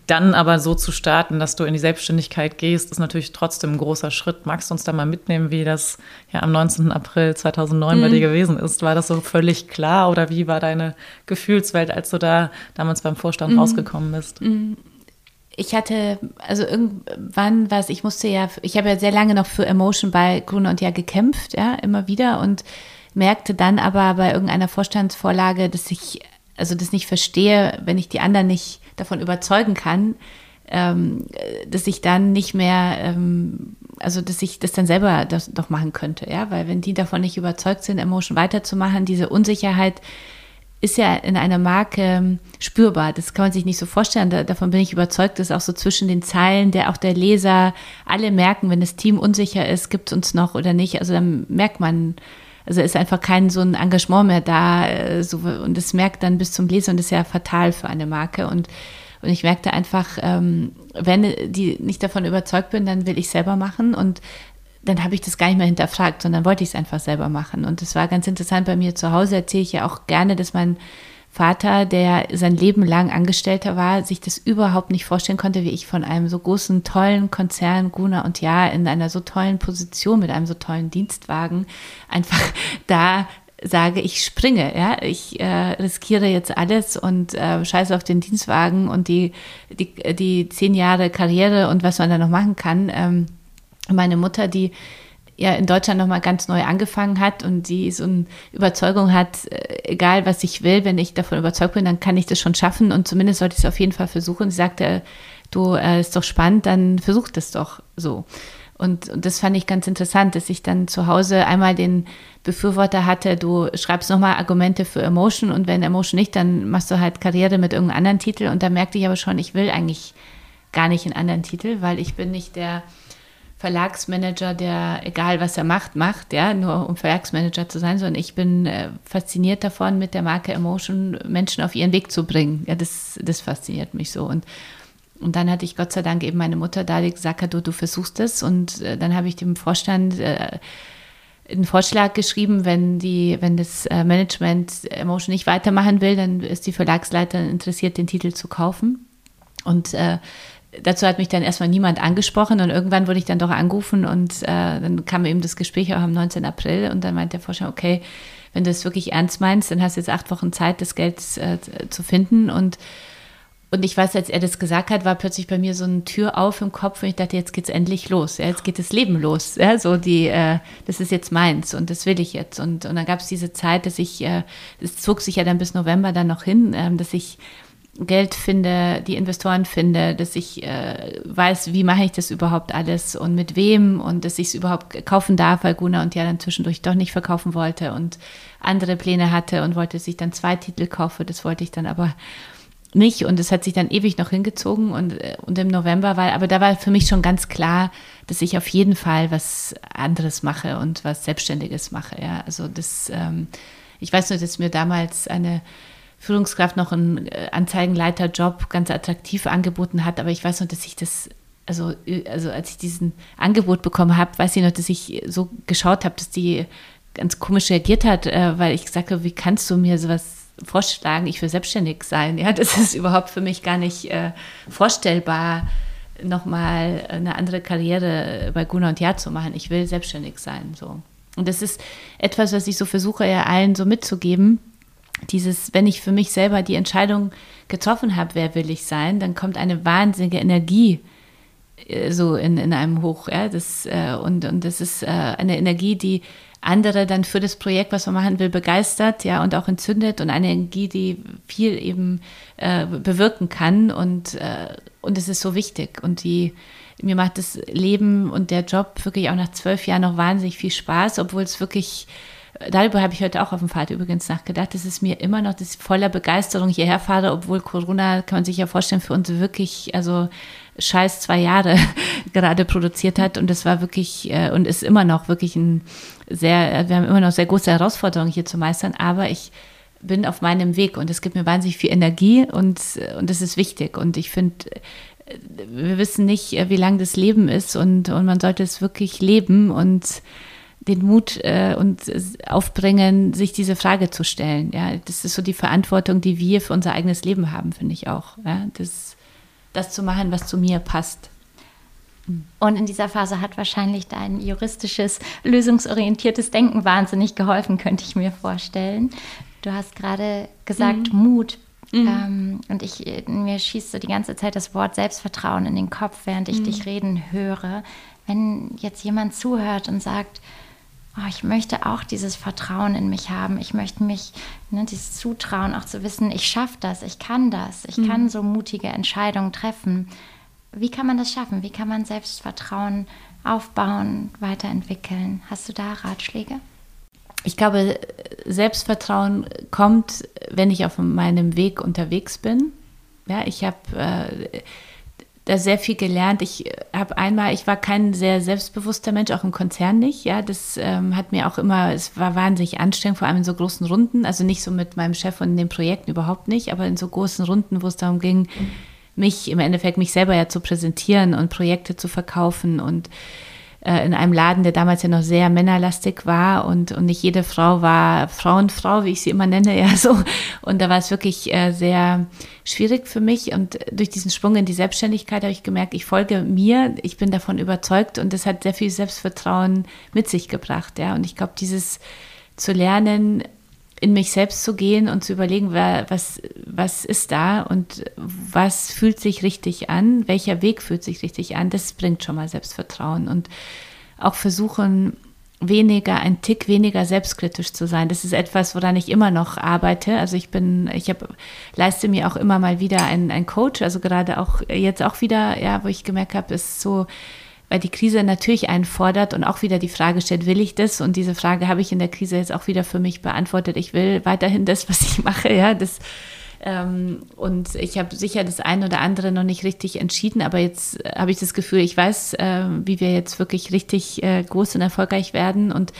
Speaker 3: dann aber so zu starten, dass du in die Selbstständigkeit gehst, ist natürlich trotzdem ein großer Schritt. Magst du uns da mal mitnehmen, wie das ja am 19. April 2009 mhm. bei dir gewesen ist? War das so völlig klar oder wie war deine Gefühlswelt, als du da damals beim Vorstand mhm. rausgekommen bist? Mhm.
Speaker 1: Ich hatte, also irgendwann was, ich musste ja, ich habe ja sehr lange noch für Emotion bei Grune und Ja gekämpft, ja, immer wieder und merkte dann aber bei irgendeiner Vorstandsvorlage, dass ich also das nicht verstehe, wenn ich die anderen nicht davon überzeugen kann, ähm, dass ich dann nicht mehr, ähm, also dass ich das dann selber das doch machen könnte, ja, weil wenn die davon nicht überzeugt sind, Emotion weiterzumachen, diese Unsicherheit ist ja in einer Marke ähm, spürbar. Das kann man sich nicht so vorstellen. Da, davon bin ich überzeugt, dass auch so zwischen den Zeilen, der auch der Leser, alle merken, wenn das Team unsicher ist, gibt es uns noch oder nicht. Also dann merkt man, also ist einfach kein so ein Engagement mehr da. Äh, so, und das merkt dann bis zum Lesen und das ist ja fatal für eine Marke. Und, und ich merkte einfach, ähm, wenn die nicht davon überzeugt bin, dann will ich selber machen. Und dann habe ich das gar nicht mehr hinterfragt, sondern wollte ich es einfach selber machen. Und das war ganz interessant bei mir zu Hause, erzähle ich ja auch gerne, dass mein Vater, der sein Leben lang Angestellter war, sich das überhaupt nicht vorstellen konnte, wie ich von einem so großen, tollen Konzern, Guna und Ja, in einer so tollen Position mit einem so tollen Dienstwagen einfach da sage, ich springe, ja, ich äh, riskiere jetzt alles und äh, scheiße auf den Dienstwagen und die, die, die zehn Jahre Karriere und was man da noch machen kann. Ähm, meine Mutter, die ja in Deutschland nochmal ganz neu angefangen hat und die so eine Überzeugung hat, äh, egal was ich will, wenn ich davon überzeugt bin, dann kann ich das schon schaffen und zumindest sollte ich es auf jeden Fall versuchen. Sie sagte, du, äh, ist doch spannend, dann versuch das doch so. Und, und das fand ich ganz interessant, dass ich dann zu Hause einmal den Befürworter hatte, du schreibst nochmal Argumente für Emotion und wenn Emotion nicht, dann machst du halt Karriere mit irgendeinem anderen Titel und da merkte ich aber schon, ich will eigentlich gar nicht einen anderen Titel, weil ich bin nicht der Verlagsmanager, der egal was er macht, macht, ja, nur um Verlagsmanager zu sein, sondern ich bin äh, fasziniert davon, mit der Marke Emotion Menschen auf ihren Weg zu bringen. Ja, das, das fasziniert mich so. Und, und dann hatte ich Gott sei Dank eben meine Mutter da, die gesagt hat, du, du versuchst es. Und äh, dann habe ich dem Vorstand äh, einen Vorschlag geschrieben, wenn die, wenn das äh, Management Emotion nicht weitermachen will, dann ist die Verlagsleiter interessiert, den Titel zu kaufen. Und äh, dazu hat mich dann erstmal niemand angesprochen und irgendwann wurde ich dann doch angerufen und äh, dann kam eben das Gespräch auch am 19. April und dann meinte der Vorstand, okay, wenn du es wirklich ernst meinst, dann hast du jetzt acht Wochen Zeit, das Geld äh, zu finden und und ich weiß, als er das gesagt hat, war plötzlich bei mir so eine Tür auf im Kopf und ich dachte, jetzt geht's endlich los. Ja, jetzt geht das Leben los. Ja, so die, äh, das ist jetzt meins und das will ich jetzt. Und, und dann gab es diese Zeit, dass ich, äh, das zog sich ja dann bis November dann noch hin, äh, dass ich Geld finde, die Investoren finde, dass ich äh, weiß, wie mache ich das überhaupt alles und mit wem und dass ich es überhaupt kaufen darf, weil Guna und ja dann zwischendurch doch nicht verkaufen wollte und andere Pläne hatte und wollte sich dann zwei Titel kaufen. Das wollte ich dann aber nicht und es hat sich dann ewig noch hingezogen und, äh, und im November war, aber da war für mich schon ganz klar, dass ich auf jeden Fall was anderes mache und was Selbstständiges mache. Ja, also das, ähm, ich weiß nur, dass mir damals eine Führungskraft noch einen äh, Anzeigenleiterjob ganz attraktiv angeboten hat, aber ich weiß noch, dass ich das, also, äh, also als ich diesen Angebot bekommen habe, weiß ich noch, dass ich so geschaut habe, dass die ganz komisch reagiert hat, äh, weil ich gesagt habe, wie kannst du mir sowas vorschlagen, ich will selbstständig sein? Ja, das ist überhaupt für mich gar nicht äh, vorstellbar, nochmal eine andere Karriere bei Gunnar und Ja zu machen. Ich will selbstständig sein, so. Und das ist etwas, was ich so versuche, ja allen so mitzugeben, dieses, wenn ich für mich selber die Entscheidung getroffen habe, wer will ich sein, dann kommt eine wahnsinnige Energie äh, so in, in einem hoch. Ja? Das, äh, und, und das ist äh, eine Energie, die andere dann für das Projekt, was man machen will, begeistert, ja, und auch entzündet und eine Energie, die viel eben äh, bewirken kann und, äh, und es ist so wichtig und die, mir macht das Leben und der Job wirklich auch nach zwölf Jahren noch wahnsinnig viel Spaß, obwohl es wirklich darüber habe ich heute auch auf dem Fahrt übrigens nachgedacht. Das ist mir immer noch das voller Begeisterung hierher fahre, obwohl Corona, kann man sich ja vorstellen, für uns wirklich, also scheiß zwei Jahre gerade produziert hat. Und das war wirklich äh, und ist immer noch wirklich ein sehr, wir haben immer noch sehr große Herausforderungen hier zu meistern, aber ich bin auf meinem Weg und es gibt mir wahnsinnig viel Energie und, und das ist wichtig. Und ich finde, wir wissen nicht, wie lang das Leben ist und, und man sollte es wirklich leben und den Mut äh, und aufbringen, sich diese Frage zu stellen. Ja, das ist so die Verantwortung, die wir für unser eigenes Leben haben, finde ich auch. Ja, das, das zu machen, was zu mir passt.
Speaker 4: Und in dieser Phase hat wahrscheinlich dein juristisches, lösungsorientiertes Denken wahnsinnig geholfen, könnte ich mir vorstellen. Du hast gerade gesagt, mhm. Mut. Mhm. Ähm, und ich, mir schießt so die ganze Zeit das Wort Selbstvertrauen in den Kopf, während ich mhm. dich reden höre. Wenn jetzt jemand zuhört und sagt, oh, ich möchte auch dieses Vertrauen in mich haben. Ich möchte mich, ne, dieses Zutrauen auch zu wissen, ich schaffe das, ich kann das, ich mhm. kann so mutige Entscheidungen treffen. Wie kann man das schaffen? Wie kann man Selbstvertrauen aufbauen, weiterentwickeln? Hast du da Ratschläge?
Speaker 1: Ich glaube, Selbstvertrauen kommt, wenn ich auf meinem Weg unterwegs bin. Ja, ich habe äh, da sehr viel gelernt. Ich äh, habe einmal, ich war kein sehr selbstbewusster Mensch, auch im Konzern nicht. Ja, das ähm, hat mir auch immer, es war wahnsinnig anstrengend, vor allem in so großen Runden. Also nicht so mit meinem Chef und den Projekten überhaupt nicht, aber in so großen Runden, wo es darum ging, mich im Endeffekt mich selber ja zu präsentieren und Projekte zu verkaufen und in einem Laden, der damals ja noch sehr männerlastig war und, und nicht jede Frau war Frauenfrau, wie ich sie immer nenne, ja so. Und da war es wirklich äh, sehr schwierig für mich und durch diesen Sprung in die Selbstständigkeit habe ich gemerkt, ich folge mir, ich bin davon überzeugt und das hat sehr viel Selbstvertrauen mit sich gebracht, ja. Und ich glaube, dieses zu lernen, in mich selbst zu gehen und zu überlegen, was, was ist da und was fühlt sich richtig an, welcher Weg fühlt sich richtig an, das bringt schon mal Selbstvertrauen und auch versuchen, weniger, ein Tick weniger selbstkritisch zu sein. Das ist etwas, woran ich immer noch arbeite. Also ich bin, ich habe, leiste mir auch immer mal wieder einen, einen Coach, also gerade auch jetzt auch wieder, ja, wo ich gemerkt habe, ist so, weil die Krise natürlich einen fordert und auch wieder die Frage stellt, will ich das? Und diese Frage habe ich in der Krise jetzt auch wieder für mich beantwortet. Ich will weiterhin das, was ich mache, ja, das Ähm, und ich habe sicher das eine oder andere noch nicht richtig entschieden, aber jetzt äh, habe ich das Gefühl, ich weiß, äh, wie wir jetzt wirklich richtig äh, groß und erfolgreich werden und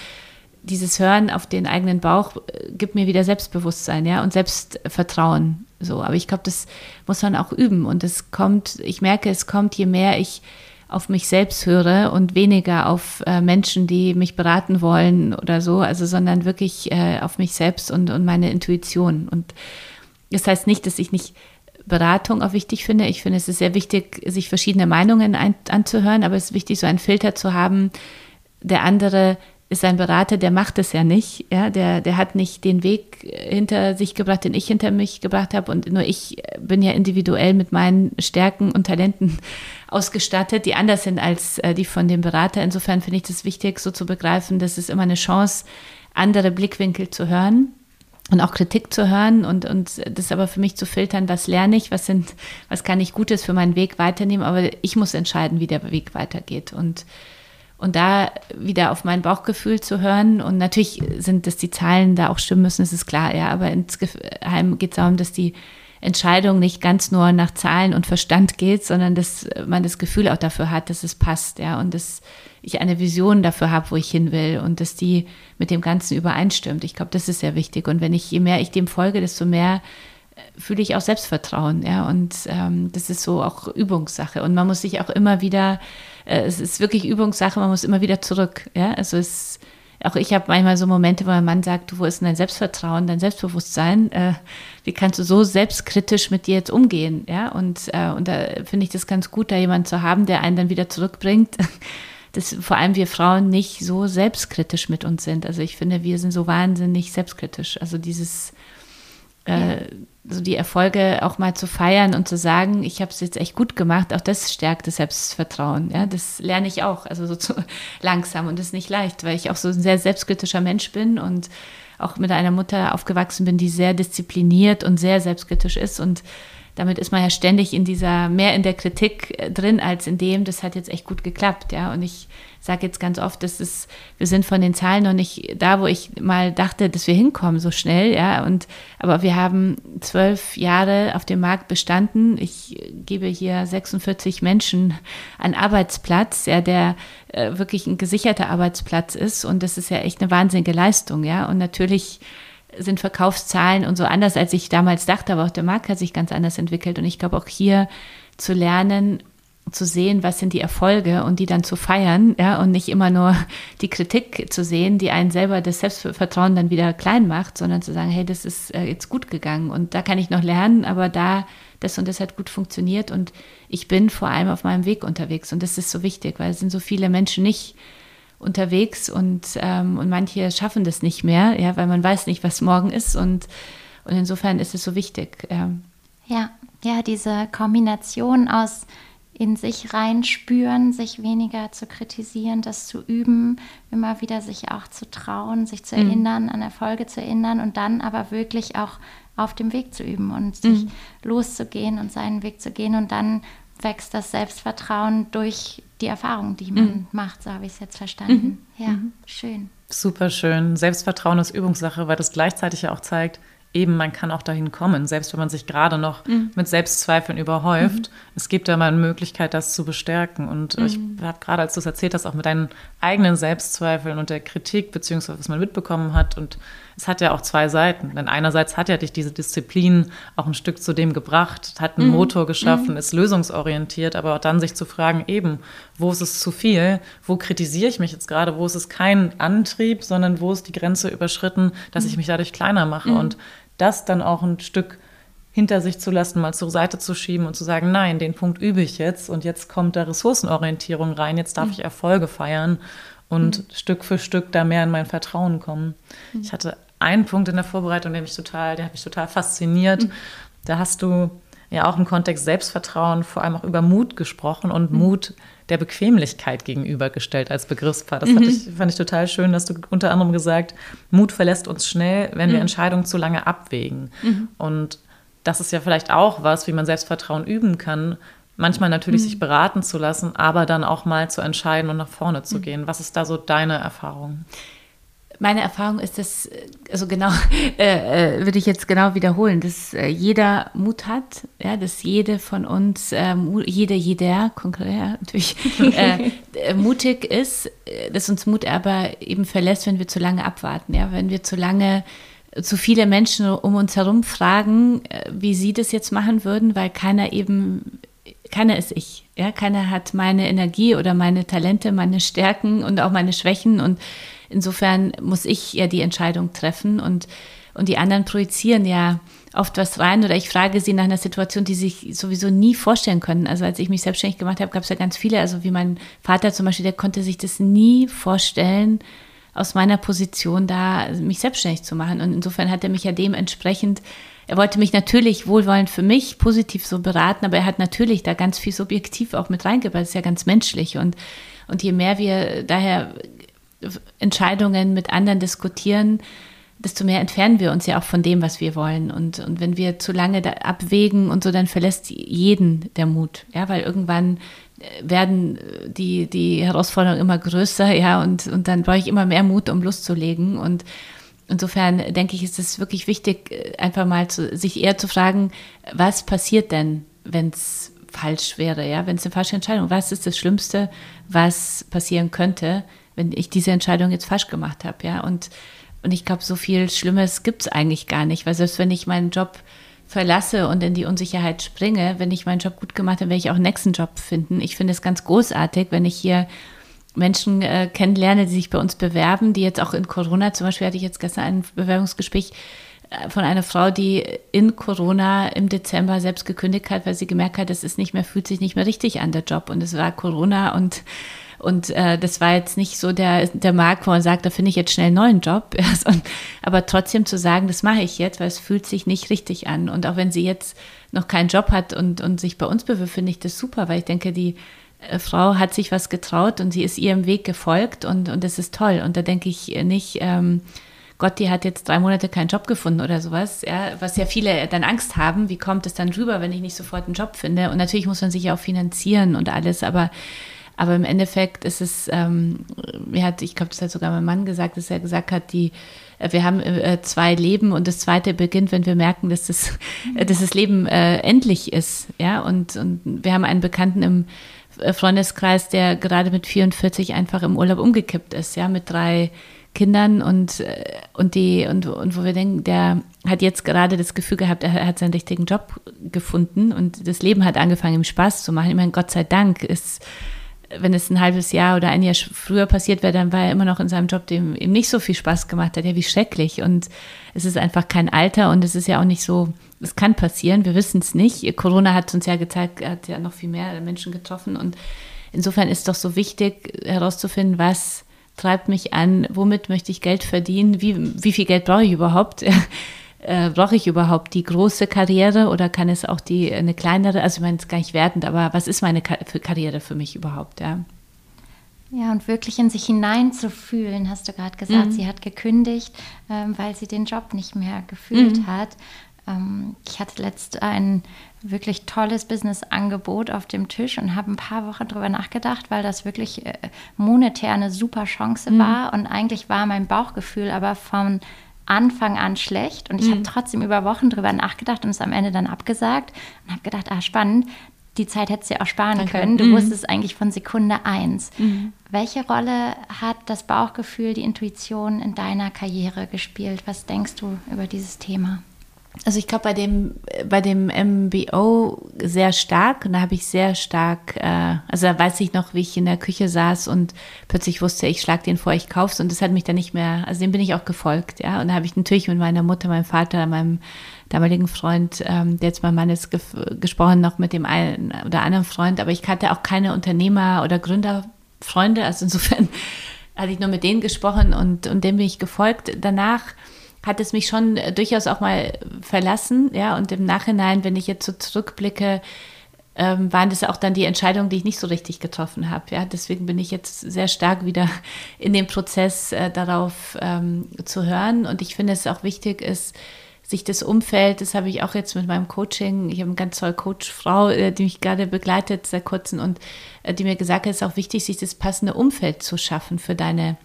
Speaker 1: dieses Hören auf den eigenen Bauch äh, gibt mir wieder Selbstbewusstsein, ja, und Selbstvertrauen. So, aber ich glaube, das muss man auch üben. Und es kommt, ich merke, es kommt, je mehr ich auf mich selbst höre und weniger auf äh, Menschen, die mich beraten wollen oder so, also sondern wirklich äh, auf mich selbst und, und meine Intuition. Und das heißt nicht, dass ich nicht Beratung auch wichtig finde. Ich finde, es ist sehr wichtig, sich verschiedene Meinungen ein, anzuhören, aber es ist wichtig, so einen Filter zu haben, der andere ist ein Berater, der macht es ja nicht. Ja, der, der hat nicht den Weg hinter sich gebracht, den ich hinter mich gebracht habe. Und nur ich bin ja individuell mit meinen Stärken und Talenten ausgestattet, die anders sind als äh, die von dem Berater. Insofern finde ich das wichtig, so zu begreifen, dass es immer eine Chance, andere Blickwinkel zu hören und auch Kritik zu hören und, und das aber für mich zu filtern, was lerne ich, was sind, was kann ich Gutes für meinen Weg weiternehmen, aber ich muss entscheiden, wie der Weg weitergeht. Und und da wieder auf mein Bauchgefühl zu hören. Und natürlich sind dass die Zahlen da auch stimmen müssen, das ist klar, ja. Aber insgeheim geht es darum, dass die Entscheidung nicht ganz nur nach Zahlen und Verstand geht, sondern dass man das Gefühl auch dafür hat, dass es passt, ja. Und dass ich eine Vision dafür habe, wo ich hin will und dass die mit dem Ganzen übereinstimmt. Ich glaube, das ist sehr wichtig. Und wenn ich, je mehr ich dem folge, desto mehr äh, fühle ich auch Selbstvertrauen, ja. Und ähm, das ist so auch Übungssache. Und man muss sich auch immer wieder es ist wirklich Übungssache, man muss immer wieder zurück. Ja? Also es, auch ich habe manchmal so Momente, wo mein Mann sagt, wo ist denn dein Selbstvertrauen, dein Selbstbewusstsein? Äh, wie kannst du so selbstkritisch mit dir jetzt umgehen? Ja, und, äh, und da finde ich das ganz gut, da jemanden zu haben, der einen dann wieder zurückbringt. Dass vor allem wir Frauen nicht so selbstkritisch mit uns sind. Also ich finde, wir sind so wahnsinnig selbstkritisch. Also dieses äh, so die Erfolge auch mal zu feiern und zu sagen, ich habe es jetzt echt gut gemacht, auch das stärkt das Selbstvertrauen. Ja, das lerne ich auch, also so zu, langsam und das ist nicht leicht, weil ich auch so ein sehr selbstkritischer Mensch bin und auch mit einer Mutter aufgewachsen bin, die sehr diszipliniert und sehr selbstkritisch ist und damit ist man ja ständig in dieser, mehr in der Kritik äh, drin als in dem, das hat jetzt echt gut geklappt, ja. Und ich sage jetzt ganz oft, das ist, wir sind von den Zahlen noch nicht da, wo ich mal dachte, dass wir hinkommen so schnell, ja. Und aber wir haben zwölf Jahre auf dem Markt bestanden. Ich gebe hier 46 Menschen einen Arbeitsplatz, ja, der äh, wirklich ein gesicherter Arbeitsplatz ist. Und das ist ja echt eine wahnsinnige Leistung, ja. Und natürlich sind Verkaufszahlen und so anders, als ich damals dachte, aber auch der Markt hat sich ganz anders entwickelt. Und ich glaube auch hier zu lernen, zu sehen, was sind die Erfolge und die dann zu feiern, ja, und nicht immer nur die Kritik zu sehen, die einen selber das Selbstvertrauen dann wieder klein macht, sondern zu sagen, hey, das ist äh, jetzt gut gegangen und da kann ich noch lernen, aber da, das und das hat gut funktioniert und ich bin vor allem auf meinem Weg unterwegs und das ist so wichtig, weil es sind so viele Menschen nicht unterwegs und, ähm, und manche schaffen das nicht mehr, ja, weil man weiß nicht, was morgen ist und, und insofern ist es so wichtig.
Speaker 4: Ja. ja, ja, diese Kombination aus in sich reinspüren, sich weniger zu kritisieren, das zu üben, immer wieder sich auch zu trauen, sich zu mhm. erinnern, an Erfolge zu erinnern und dann aber wirklich auch auf dem Weg zu üben und sich mhm. loszugehen und seinen Weg zu gehen und dann wächst das Selbstvertrauen durch die Erfahrung, die man mhm. macht, so habe ich es jetzt verstanden. Mhm. Ja, mhm. schön.
Speaker 3: Super schön. Selbstvertrauen ist Übungssache, weil das gleichzeitig ja auch zeigt, eben man kann auch dahin kommen, selbst wenn man sich gerade noch mhm. mit Selbstzweifeln überhäuft. Mhm. Es gibt da mal eine Möglichkeit, das zu bestärken. Und mhm. ich habe gerade, als du es erzählt hast, auch mit deinen eigenen Selbstzweifeln und der Kritik, beziehungsweise was man mitbekommen hat. Und es hat ja auch zwei Seiten. Denn einerseits hat ja dich diese Disziplin auch ein Stück zu dem gebracht, hat einen mhm. Motor geschaffen, mhm. ist lösungsorientiert, aber auch dann sich zu fragen, eben, wo ist es zu viel? Wo kritisiere ich mich jetzt gerade? Wo ist es kein Antrieb, sondern wo ist die Grenze überschritten, dass ich mhm. mich dadurch kleiner mache? Und das dann auch ein Stück hinter sich zu lassen, mal zur Seite zu schieben und zu sagen, nein, den Punkt übe ich jetzt und jetzt kommt da Ressourcenorientierung rein, jetzt darf mhm. ich Erfolge feiern und mhm. Stück für Stück da mehr in mein Vertrauen kommen. Mhm. Ich hatte einen Punkt in der Vorbereitung, der mich total, der hat mich total fasziniert. Mhm. Da hast du ja auch im Kontext Selbstvertrauen vor allem auch über Mut gesprochen und mhm. Mut der Bequemlichkeit gegenübergestellt als Begriffspaar. Das mhm. ich, fand ich total schön, dass du unter anderem gesagt, Mut verlässt uns schnell, wenn wir mhm. Entscheidungen zu lange abwägen. Mhm. Und das ist ja vielleicht auch was, wie man Selbstvertrauen üben kann. Manchmal natürlich sich beraten zu lassen, aber dann auch mal zu entscheiden und nach vorne zu gehen. Was ist da so deine Erfahrung?
Speaker 1: Meine Erfahrung ist, dass, also genau, äh, äh, würde ich jetzt genau wiederholen, dass äh, jeder Mut hat, ja, dass jede von uns, äh, jede, jeder, konkret natürlich, äh, äh, mutig ist, dass uns Mut aber eben verlässt, wenn wir zu lange abwarten, ja, wenn wir zu lange zu viele Menschen um uns herum fragen, wie sie das jetzt machen würden, weil keiner eben, keiner ist ich, ja, keiner hat meine Energie oder meine Talente, meine Stärken und auch meine Schwächen und Insofern muss ich ja die Entscheidung treffen und, und die anderen projizieren ja oft was rein oder ich frage sie nach einer Situation, die sich sowieso nie vorstellen können. Also als ich mich selbstständig gemacht habe, gab es ja ganz viele, also wie mein Vater zum Beispiel, der konnte sich das nie vorstellen, aus meiner Position da mich selbstständig zu machen. Und insofern hat er mich ja dementsprechend, er wollte mich natürlich wohlwollend für mich positiv so beraten, aber er hat natürlich da ganz viel subjektiv auch mit reingebracht. Das ist ja ganz menschlich. Und, und je mehr wir daher Entscheidungen mit anderen diskutieren, desto mehr entfernen wir uns ja auch von dem, was wir wollen. Und, und wenn wir zu lange abwägen und so, dann verlässt jeden der Mut. Ja, weil irgendwann äh, werden die, die Herausforderungen immer größer, ja, und, und dann brauche ich immer mehr Mut, um loszulegen. Und insofern denke ich, ist es wirklich wichtig, äh, einfach mal zu, sich eher zu fragen, was passiert denn, wenn es falsch wäre, ja, wenn es eine falsche Entscheidung, was ist das Schlimmste, was passieren könnte? Wenn ich diese Entscheidung jetzt falsch gemacht habe, ja. Und, und ich glaube, so viel Schlimmes gibt es eigentlich gar nicht, weil selbst wenn ich meinen Job verlasse und in die Unsicherheit springe, wenn ich meinen Job gut gemacht habe, werde ich auch einen nächsten Job finden. Ich finde es ganz großartig, wenn ich hier Menschen äh, kennenlerne, die sich bei uns bewerben, die jetzt auch in Corona, zum Beispiel hatte ich jetzt gestern ein Bewerbungsgespräch äh, von einer Frau, die in Corona im Dezember selbst gekündigt hat, weil sie gemerkt hat, es ist nicht mehr, fühlt sich nicht mehr richtig an der Job und es war Corona und und äh, das war jetzt nicht so der, der Markt, wo man sagt, da finde ich jetzt schnell einen neuen Job. aber trotzdem zu sagen, das mache ich jetzt, weil es fühlt sich nicht richtig an. Und auch wenn sie jetzt noch keinen Job hat und, und sich bei uns bewirbt, finde ich das super, weil ich denke, die äh, Frau hat sich was getraut und sie ist ihrem Weg gefolgt und, und das ist toll. Und da denke ich nicht, ähm, Gott, die hat jetzt drei Monate keinen Job gefunden oder sowas, ja, was ja viele dann Angst haben, wie kommt es dann rüber, wenn ich nicht sofort einen Job finde? Und natürlich muss man sich auch finanzieren und alles, aber aber im Endeffekt ist es, ähm, hat, ich glaube, das hat sogar mein Mann gesagt, dass er gesagt hat, die, äh, wir haben äh, zwei Leben und das zweite beginnt, wenn wir merken, dass das, äh, dass das Leben äh, endlich ist. Ja, und, und wir haben einen Bekannten im äh, Freundeskreis, der gerade mit 44 einfach im Urlaub umgekippt ist, ja, mit drei Kindern und, und die, und, und wo wir denken, der hat jetzt gerade das Gefühl gehabt, er hat seinen richtigen Job gefunden und das Leben hat angefangen, ihm Spaß zu machen. Ich meine, Gott sei Dank ist wenn es ein halbes Jahr oder ein Jahr früher passiert wäre, dann war er immer noch in seinem Job, dem ihm nicht so viel Spaß gemacht hat. Ja, wie schrecklich. Und es ist einfach kein Alter und es ist ja auch nicht so, es kann passieren, wir wissen es nicht. Corona hat uns ja gezeigt, hat ja noch viel mehr Menschen getroffen und insofern ist es doch so wichtig herauszufinden, was treibt mich an, womit möchte ich Geld verdienen, wie, wie viel Geld brauche ich überhaupt äh, brauche ich überhaupt die große Karriere oder kann es auch die eine kleinere, also ich meine, es ist gar nicht wertend, aber was ist meine Karriere für mich überhaupt, ja?
Speaker 4: Ja, und wirklich in sich hineinzufühlen, hast du gerade gesagt. Mhm. Sie hat gekündigt, ähm, weil sie den Job nicht mehr gefühlt mhm. hat. Ähm, ich hatte letzt ein wirklich tolles Business-Angebot auf dem Tisch und habe ein paar Wochen darüber nachgedacht, weil das wirklich äh, monetär eine super Chance mhm. war. Und eigentlich war mein Bauchgefühl aber von Anfang an schlecht und ich mhm. habe trotzdem über Wochen drüber nachgedacht und es am Ende dann abgesagt und habe gedacht, ah spannend, die Zeit hättest du ja auch sparen Danke. können. Du mhm. wusstest eigentlich von Sekunde eins. Mhm. Welche Rolle hat das Bauchgefühl, die Intuition in deiner Karriere gespielt? Was denkst du über dieses Thema?
Speaker 1: Also ich glaube bei dem bei dem MBO sehr stark und da habe ich sehr stark, äh, also da weiß ich noch, wie ich in der Küche saß und plötzlich wusste, ich schlage den vor, ich kauf's und das hat mich dann nicht mehr, also dem bin ich auch gefolgt, ja. Und da habe ich natürlich mit meiner Mutter, meinem Vater, meinem damaligen Freund, ähm, der jetzt mein Mann ist, ge gesprochen, noch mit dem einen oder anderen Freund, aber ich hatte auch keine Unternehmer oder Gründerfreunde, also insofern hatte ich nur mit denen gesprochen und, und dem bin ich gefolgt. Danach hat es mich schon äh, durchaus auch mal verlassen, ja, und im Nachhinein, wenn ich jetzt so zurückblicke, ähm, waren das auch dann die Entscheidungen, die ich nicht so richtig getroffen habe. Ja, deswegen bin ich jetzt sehr stark wieder in dem Prozess äh, darauf ähm, zu hören. Und ich finde, es auch wichtig ist, sich das Umfeld, das habe ich auch jetzt mit meinem Coaching, ich habe eine ganz tolle Coachfrau, äh, die mich gerade begleitet seit kurzem und äh, die mir gesagt hat, es ist auch wichtig, sich das passende Umfeld zu schaffen für deine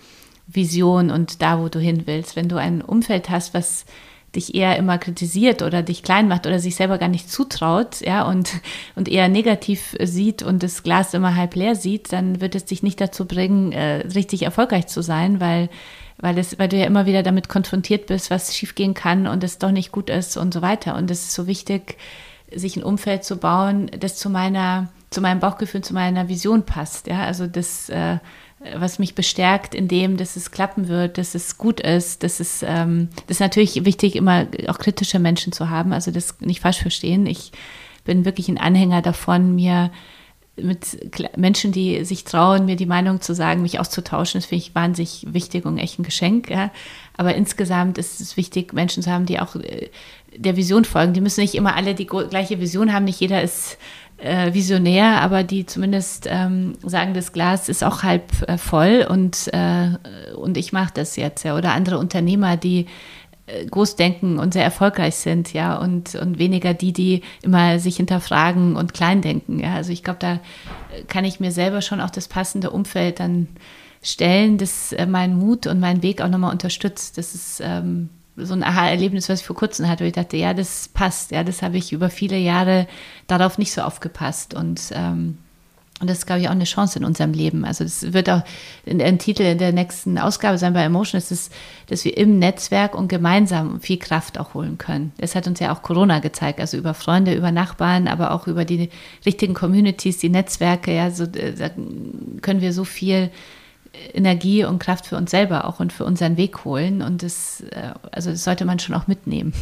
Speaker 1: Vision und da, wo du hin willst. Wenn du ein Umfeld hast, was dich eher immer kritisiert oder dich klein macht oder sich selber gar nicht zutraut, ja, und, und eher negativ sieht und das Glas immer halb leer sieht, dann wird es dich nicht dazu bringen, äh, richtig erfolgreich zu sein, weil, weil, es, weil du ja immer wieder damit konfrontiert bist, was schiefgehen kann und es doch nicht gut ist und so weiter. Und es ist so wichtig, sich ein Umfeld zu bauen, das zu meiner, zu meinem Bauchgefühl, zu meiner Vision passt, ja, also das, äh, was mich bestärkt in dem, dass es klappen wird, dass es gut ist, dass es, ähm, das ist natürlich wichtig, immer auch kritische Menschen zu haben, also das nicht falsch verstehen. Ich bin wirklich ein Anhänger davon, mir mit Menschen, die sich trauen, mir die Meinung zu sagen, mich auszutauschen, das finde ich wahnsinnig wichtig und echt ein Geschenk. Ja. Aber insgesamt ist es wichtig, Menschen zu haben, die auch äh, der Vision folgen. Die müssen nicht immer alle die gleiche Vision haben, nicht jeder ist äh, visionär, aber die zumindest ähm, sagen, das Glas ist auch halb äh, voll und, äh, und ich mache das jetzt, ja. Oder andere Unternehmer, die äh, groß denken und sehr erfolgreich sind, ja, und, und weniger die, die immer sich hinterfragen und klein denken, ja. Also ich glaube, da kann ich mir selber schon auch das passende Umfeld dann stellen, das äh, meinen Mut und meinen Weg auch nochmal unterstützt. Das ist ähm, so ein Aha-Erlebnis, was ich vor kurzem hatte, wo ich dachte, ja, das passt, ja, das habe ich über viele Jahre darauf nicht so aufgepasst und ähm, und das ist, glaube ich, auch eine Chance in unserem Leben. Also das wird auch ein Titel der nächsten Ausgabe sein bei Emotion, ist es, dass wir im Netzwerk und gemeinsam viel Kraft auch holen können. Das hat uns ja auch Corona gezeigt, also über Freunde, über Nachbarn, aber auch über die richtigen Communities, die Netzwerke, ja, so, äh, da können wir so viel Energie und Kraft für uns selber auch und für unseren Weg holen. Und das, äh, also das sollte man schon auch mitnehmen.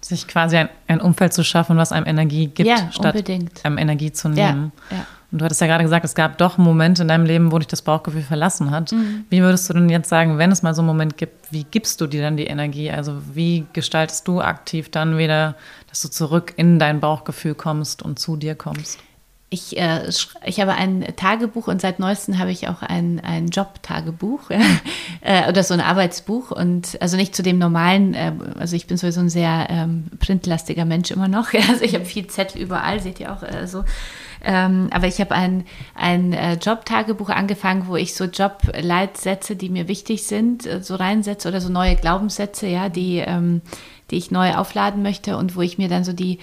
Speaker 3: Sich quasi ein, ein, Umfeld zu schaffen, was einem Energie gibt,
Speaker 1: ja,
Speaker 3: statt
Speaker 1: unbedingt.
Speaker 3: einem Energie zu nehmen.
Speaker 1: Ja, ja.
Speaker 3: Und du hattest ja gerade gesagt, es gab doch Momente in deinem Leben, wo dich das Bauchgefühl verlassen hat. Mhm. Wie würdest du denn jetzt sagen, wenn es mal so einen Moment gibt, wie gibst du dir dann die Energie? Also wie gestaltest du aktiv dann wieder, dass du zurück in dein Bauchgefühl kommst und zu dir kommst?
Speaker 1: Ich, äh, ich habe ein Tagebuch und seit neuestem habe ich auch ein, ein Job-Tagebuch äh, oder so ein Arbeitsbuch und also nicht zu dem normalen, äh, also ich bin sowieso ein sehr ähm, printlastiger Mensch immer noch. Also ich habe viel Zettel überall, seht ihr auch äh, so. Ähm, aber ich habe ein, ein äh, Job-Tagebuch angefangen, wo ich so Jobleitsätze, die mir wichtig sind, äh, so reinsetze oder so neue Glaubenssätze, ja, die, ähm, die ich neu aufladen möchte und wo ich mir dann so die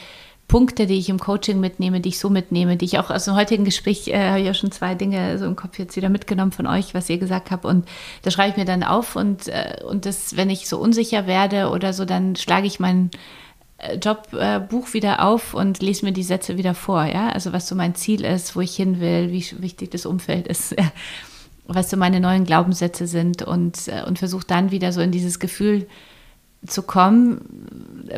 Speaker 1: Punkte, die ich im Coaching mitnehme, die ich so mitnehme, die ich auch aus dem heutigen Gespräch, äh, habe ich ja schon zwei Dinge so im Kopf jetzt wieder mitgenommen von euch, was ihr gesagt habt. Und da schreibe ich mir dann auf und, äh, und das, wenn ich so unsicher werde oder so, dann schlage ich mein äh, Jobbuch äh, wieder auf und lese mir die Sätze wieder vor, ja. Also was so mein Ziel ist, wo ich hin will, wie wichtig das Umfeld ist. was so meine neuen Glaubenssätze sind und, äh, und versuche dann wieder so in dieses Gefühl zu kommen,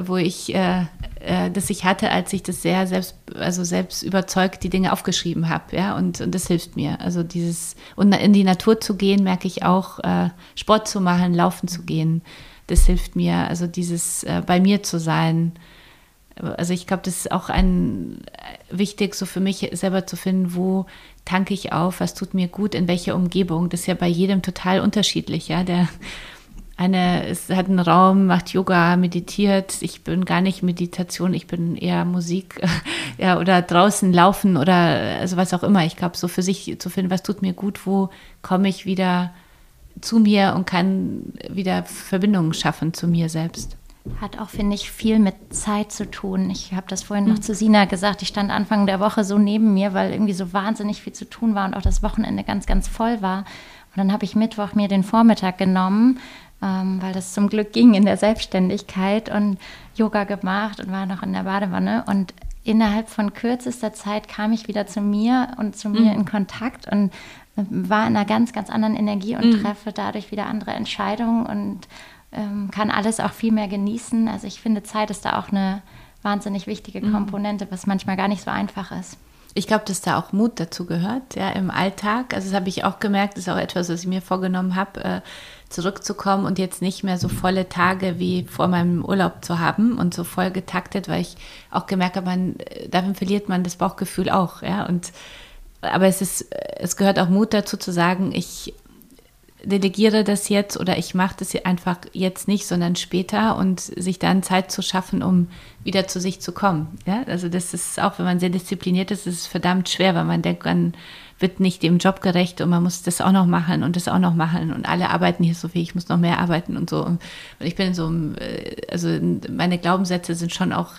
Speaker 1: wo ich, äh, äh, das ich hatte, als ich das sehr selbst, also selbst überzeugt die Dinge aufgeschrieben habe, ja, und, und das hilft mir. Also dieses, und in die Natur zu gehen, merke ich auch, äh, Sport zu machen, laufen zu gehen, das hilft mir. Also dieses äh, bei mir zu sein. Also ich glaube, das ist auch ein äh, wichtig, so für mich selber zu finden, wo tanke ich auf, was tut mir gut, in welcher Umgebung. Das ist ja bei jedem total unterschiedlich, ja. Der eine ist, hat einen Raum, macht Yoga, meditiert. Ich bin gar nicht Meditation, ich bin eher Musik ja, oder draußen laufen oder also was auch immer. Ich glaube, so für sich zu finden, was tut mir gut, wo komme ich wieder zu mir und kann wieder Verbindungen schaffen zu mir selbst.
Speaker 4: Hat auch, finde ich, viel mit Zeit zu tun. Ich habe das vorhin noch mhm. zu Sina gesagt. Ich stand Anfang der Woche so neben mir, weil irgendwie so wahnsinnig viel zu tun war und auch das Wochenende ganz, ganz voll war. Und dann habe ich Mittwoch mir den Vormittag genommen ähm, weil das zum Glück ging in der Selbstständigkeit und Yoga gemacht und war noch in der Badewanne. Und innerhalb von kürzester Zeit kam ich wieder zu mir und zu mir mhm. in Kontakt und war in einer ganz, ganz anderen Energie und mhm. treffe dadurch wieder andere Entscheidungen und ähm, kann alles auch viel mehr genießen. Also ich finde, Zeit ist da auch eine wahnsinnig wichtige mhm. Komponente, was manchmal gar nicht so einfach ist.
Speaker 1: Ich glaube, dass da auch Mut dazu gehört, ja, im Alltag. Also das habe ich auch gemerkt, das ist auch etwas, was ich mir vorgenommen habe, äh, zurückzukommen und jetzt nicht mehr so volle Tage wie vor meinem Urlaub zu haben und so voll getaktet, weil ich auch gemerkt habe, man, davon verliert man das Bauchgefühl auch, ja. Und aber es ist, es gehört auch Mut dazu zu sagen, ich delegiere das jetzt oder ich mache das einfach jetzt nicht, sondern später und sich dann Zeit zu schaffen, um wieder zu sich zu kommen. Ja, also das ist auch, wenn man sehr diszipliniert ist, ist es verdammt schwer, weil man denkt, man wird nicht dem Job gerecht und man muss das auch noch machen und das auch noch machen und alle arbeiten hier so viel, ich muss noch mehr arbeiten und so. Und ich bin so, äh, also meine Glaubenssätze sind schon auch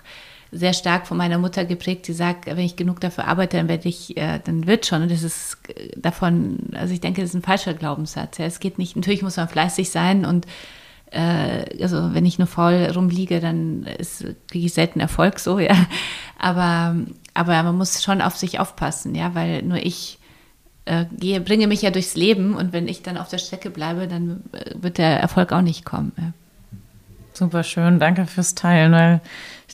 Speaker 1: sehr stark von meiner Mutter geprägt, die sagt, wenn ich genug dafür arbeite, dann werde ich, äh, dann wird schon. Und das ist äh, davon, also ich denke, das ist ein falscher Glaubenssatz. Es geht nicht, natürlich muss man fleißig sein und also wenn ich nur faul rumliege, dann kriege ich selten Erfolg so, ja. Aber, aber man muss schon auf sich aufpassen, ja, weil nur ich äh, gehe, bringe mich ja durchs Leben und wenn ich dann auf der Strecke bleibe, dann äh, wird der Erfolg auch nicht kommen. Ja.
Speaker 3: Super schön, danke fürs Teilen, weil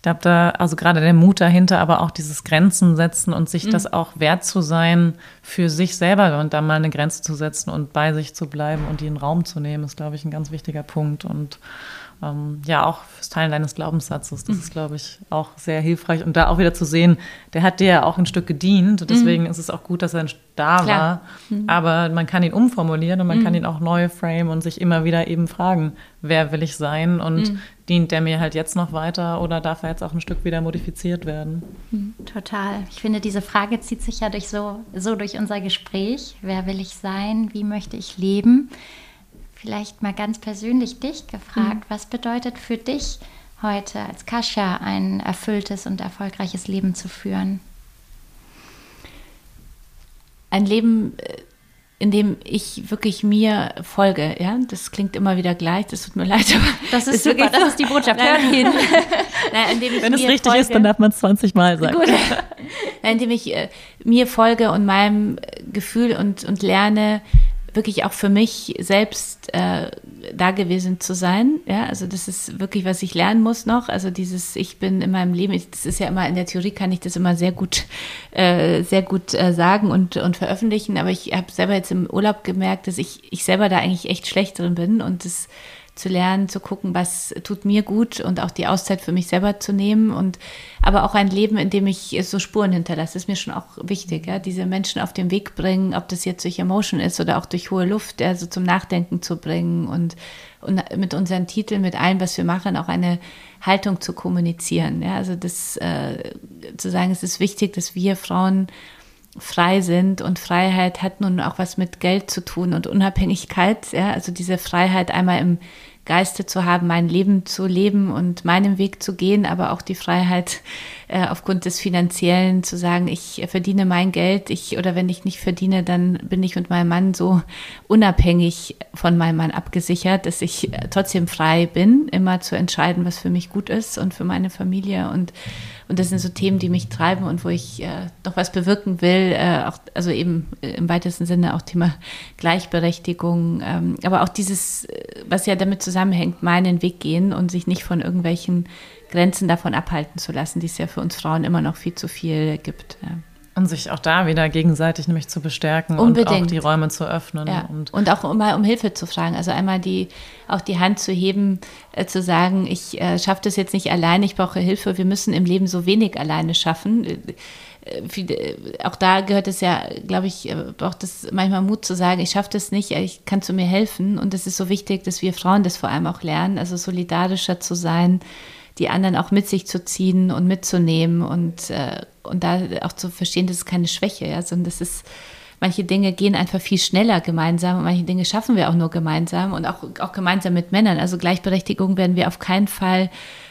Speaker 3: ich glaube, da, also gerade der Mut dahinter, aber auch dieses Grenzen setzen und sich mhm. das auch wert zu sein, für sich selber und da mal eine Grenze zu setzen und bei sich zu bleiben und die in den Raum zu nehmen, ist, glaube ich, ein ganz wichtiger Punkt. Und ähm, ja, auch fürs Teilen deines Glaubenssatzes. Das mhm. ist, glaube ich, auch sehr hilfreich. Und da auch wieder zu sehen, der hat dir ja auch ein Stück gedient. Deswegen mhm. ist es auch gut, dass er da Klar. war. Mhm. Aber man kann ihn umformulieren und man kann mhm. ihn auch neu framen und sich immer wieder eben fragen, wer will ich sein und mhm. dient der mir halt jetzt noch weiter oder darf er jetzt auch ein Stück wieder modifiziert werden?
Speaker 4: Mhm. Total. Ich finde, diese Frage zieht sich ja durch so, so durch unser Gespräch. Wer will ich sein? Wie möchte ich leben? Vielleicht mal ganz persönlich dich gefragt, mhm. was bedeutet für dich heute als Kascha ein erfülltes und erfolgreiches Leben zu führen?
Speaker 1: Ein Leben, äh, in dem ich wirklich mir folge, ja, das klingt immer wieder gleich, das tut mir leid, aber
Speaker 4: das ist, ist super, das ist die Botschaft, hört hin.
Speaker 3: Nein, Wenn es richtig folge, ist, dann darf man es 20 Mal sagen. Gut.
Speaker 1: Nein, indem ich äh, mir folge und meinem Gefühl und, und lerne, wirklich auch für mich selbst äh, da gewesen zu sein. Ja, also das ist wirklich, was ich lernen muss noch. Also dieses, ich bin in meinem Leben, das ist ja immer in der Theorie kann ich das immer sehr gut, äh, sehr gut äh, sagen und, und veröffentlichen. Aber ich habe selber jetzt im Urlaub gemerkt, dass ich, ich selber da eigentlich echt schlecht drin bin und das zu lernen, zu gucken, was tut mir gut und auch die Auszeit für mich selber zu nehmen und aber auch ein Leben, in dem ich so Spuren hinterlasse, ist mir schon auch wichtig, ja? diese Menschen auf den Weg bringen, ob das jetzt durch Emotion ist oder auch durch hohe Luft, also zum Nachdenken zu bringen und, und mit unseren Titeln, mit allem, was wir machen, auch eine Haltung zu kommunizieren. Ja? Also das äh, zu sagen, es ist wichtig, dass wir Frauen frei sind und Freiheit hat nun auch was mit Geld zu tun und Unabhängigkeit, ja, also diese Freiheit einmal im Geiste zu haben, mein Leben zu leben und meinen Weg zu gehen, aber auch die Freiheit äh, aufgrund des Finanziellen zu sagen, ich verdiene mein Geld, ich oder wenn ich nicht verdiene, dann bin ich und mein Mann so unabhängig von meinem Mann abgesichert, dass ich äh, trotzdem frei bin, immer zu entscheiden, was für mich gut ist und für meine Familie und und das sind so Themen, die mich treiben und wo ich äh, noch was bewirken will. Äh, auch, also eben äh, im weitesten Sinne auch Thema Gleichberechtigung. Ähm, aber auch dieses, was ja damit zusammenhängt, meinen Weg gehen und sich nicht von irgendwelchen Grenzen davon abhalten zu lassen, die es ja für uns Frauen immer noch viel zu viel gibt. Ja.
Speaker 3: Und sich auch da wieder gegenseitig nämlich zu bestärken Unbedingt. und auch die Räume zu öffnen.
Speaker 1: Ja. Und, und auch mal um Hilfe zu fragen. Also einmal die, auch die Hand zu heben, äh, zu sagen, ich äh, schaffe das jetzt nicht alleine, ich brauche Hilfe. Wir müssen im Leben so wenig alleine schaffen. Äh, äh, auch da gehört es ja, glaube ich, äh, braucht es manchmal Mut zu sagen, ich schaffe das nicht, ich kann zu mir helfen. Und es ist so wichtig, dass wir Frauen das vor allem auch lernen, also solidarischer zu sein, die anderen auch mit sich zu ziehen und mitzunehmen und, äh, und da auch zu verstehen, das ist keine Schwäche, ja, sondern das ist, manche Dinge gehen einfach viel schneller gemeinsam und manche Dinge schaffen wir auch nur gemeinsam und auch, auch gemeinsam mit Männern. Also Gleichberechtigung werden wir auf keinen Fall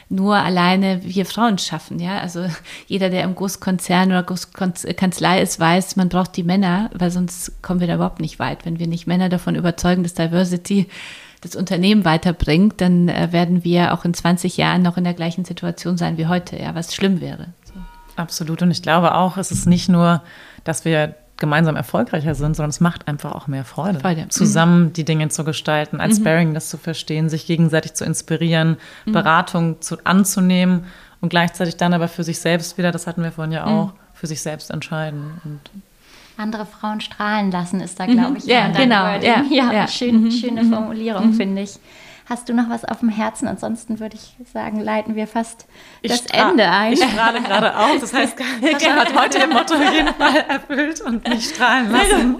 Speaker 1: nur alleine wir Frauen schaffen. Ja, also jeder, der im Großkonzern oder Großkanzlei ist, weiß, man braucht die Männer, weil sonst kommen wir da überhaupt nicht weit. Wenn wir nicht Männer davon überzeugen, dass Diversity das Unternehmen weiterbringt, dann äh, werden wir auch in 20 Jahren noch in der gleichen Situation sein wie heute, ja, was schlimm wäre. So.
Speaker 3: Absolut. Und ich glaube auch, es ist nicht nur, dass wir gemeinsam erfolgreicher sind, sondern es macht einfach auch mehr Freude, Freude. zusammen mhm. die Dinge zu gestalten, als mhm. Sparing das zu verstehen, sich gegenseitig zu inspirieren, mhm. Beratung zu, anzunehmen und gleichzeitig dann aber für sich selbst wieder, das hatten wir vorhin ja mhm. auch, für sich selbst entscheiden. Und
Speaker 4: andere Frauen strahlen lassen, ist da, glaube ich,
Speaker 1: ja, genau.
Speaker 4: Ja, ja, ja. Schön, mhm. schöne mhm. Formulierung, mhm. finde ich. Hast du noch was auf dem Herzen? Ansonsten würde ich sagen, leiten wir fast
Speaker 3: Ich
Speaker 4: das Ende ein.
Speaker 3: Ich strahle gerade aus. Das heißt, Katja hat heute ihr Motto auf jeden Fall erfüllt und mich strahlen lassen.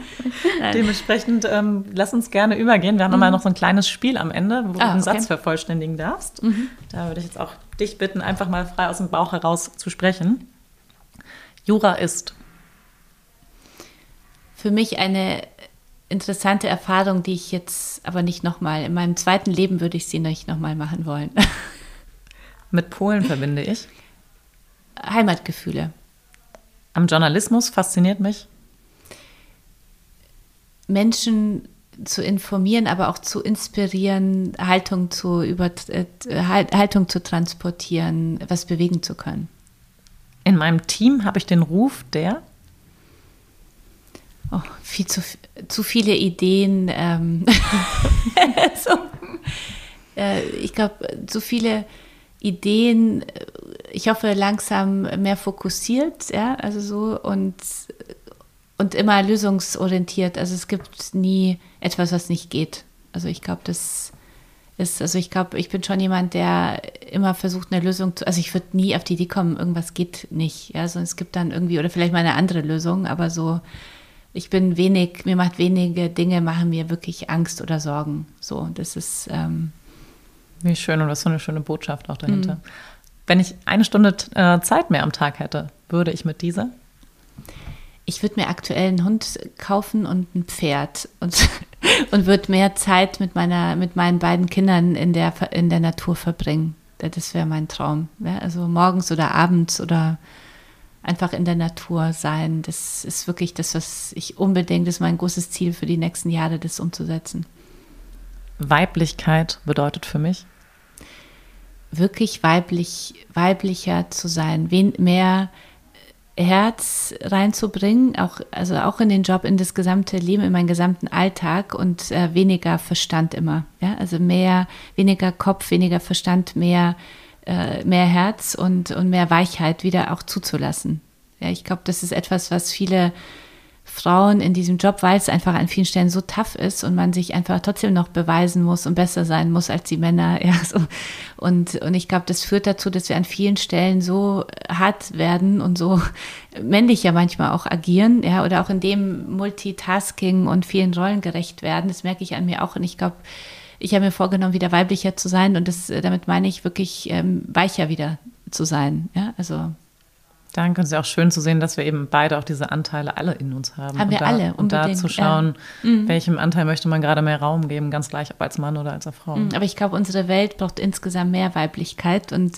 Speaker 3: Dementsprechend ähm, lass uns gerne übergehen. Wir haben immer noch so ein kleines Spiel am Ende, wo
Speaker 1: Ah,
Speaker 3: du einen
Speaker 1: okay.
Speaker 3: Satz vervollständigen darfst. Da würde ich jetzt auch dich bitten, einfach mal frei aus dem Bauch heraus zu sprechen. Jura ist.
Speaker 1: Für mich eine interessante Erfahrung, die ich jetzt aber nicht nochmal, in meinem zweiten Leben würde ich sie nicht nochmal machen wollen.
Speaker 3: Mit Polen verbinde ich.
Speaker 1: Heimatgefühle.
Speaker 3: Am Journalismus fasziniert mich.
Speaker 1: Menschen zu informieren, aber auch zu inspirieren, Haltung zu über, äh, Halt- Haltung zu transportieren, was bewegen zu können.
Speaker 3: In meinem Team habe ich den Ruf der.
Speaker 1: Oh, viel zu, zu viele Ideen. Ähm, so, äh, ich glaube, zu viele Ideen. äh, Ich hoffe, langsam mehr fokussiert, ja, also so und, und immer lösungsorientiert. Also es gibt nie etwas, was nicht geht. Also ich glaube, das ist, also ich glaube, ich bin schon jemand, der immer versucht, eine Lösung zu, also ich würde nie auf die Idee kommen, irgendwas geht nicht, ja, sondern es gibt dann irgendwie, oder vielleicht mal eine andere Lösung, aber so, ich bin wenig, mir macht wenige Dinge, machen mir wirklich Angst oder Sorgen. So, das ist, ähm,
Speaker 3: Wie schön und was für eine schöne Botschaft auch dahinter. Wenn ich eine Stunde äh, Zeit mehr am Tag hätte, würde ich mit dieser.
Speaker 1: ich würde mir aktuell einen Hund kaufen und ein Pferd und, und würde mehr Zeit mit meiner, mit meinen beiden Kindern in der, in der Natur verbringen. Das wäre mein Traum. Ja? Also morgens oder abends oder einfach in der Natur sein. Das ist wirklich das, was ich unbedingt, das ist mein großes Ziel für die nächsten Jahre, das umzusetzen.
Speaker 3: Weiblichkeit bedeutet für mich.
Speaker 1: wirklich weiblich, weiblicher zu sein, wen, mehr Herz reinzubringen, auch, also auch in den Job, in das gesamte Leben, in meinen gesamten Alltag und äh, weniger Verstand immer. Ja? Also mehr, weniger Kopf, weniger Verstand, mehr, äh, mehr Herz und, und mehr Weichheit wieder auch zuzulassen. Ja, ich glaube, das ist etwas, was viele Frauen in diesem Job, weil es einfach an vielen Stellen so tough ist und man sich einfach trotzdem noch beweisen muss und besser sein muss als die Männer. Ja, so. und, und ich glaube, das führt dazu, dass wir an vielen Stellen so hart werden und so männlich ja manchmal auch agieren, ja, oder auch in dem Multitasking und vielen Rollen gerecht werden. Das merke ich an mir auch. Und ich glaube, ich habe mir vorgenommen, wieder weiblicher zu sein. Und das, damit meine ich wirklich ähm, weicher wieder zu sein. Ja, also
Speaker 3: Danke, es ist ja auch schön zu sehen, dass wir eben beide auch diese Anteile alle in uns haben.
Speaker 1: Haben
Speaker 3: und
Speaker 1: wir
Speaker 3: da,
Speaker 1: alle,
Speaker 3: Und da zu schauen, welchem Anteil möchte man gerade mehr Raum geben, ganz gleich, ob als Mann oder als Frau.
Speaker 1: Aber ich glaube, unsere Welt braucht insgesamt mehr Weiblichkeit und,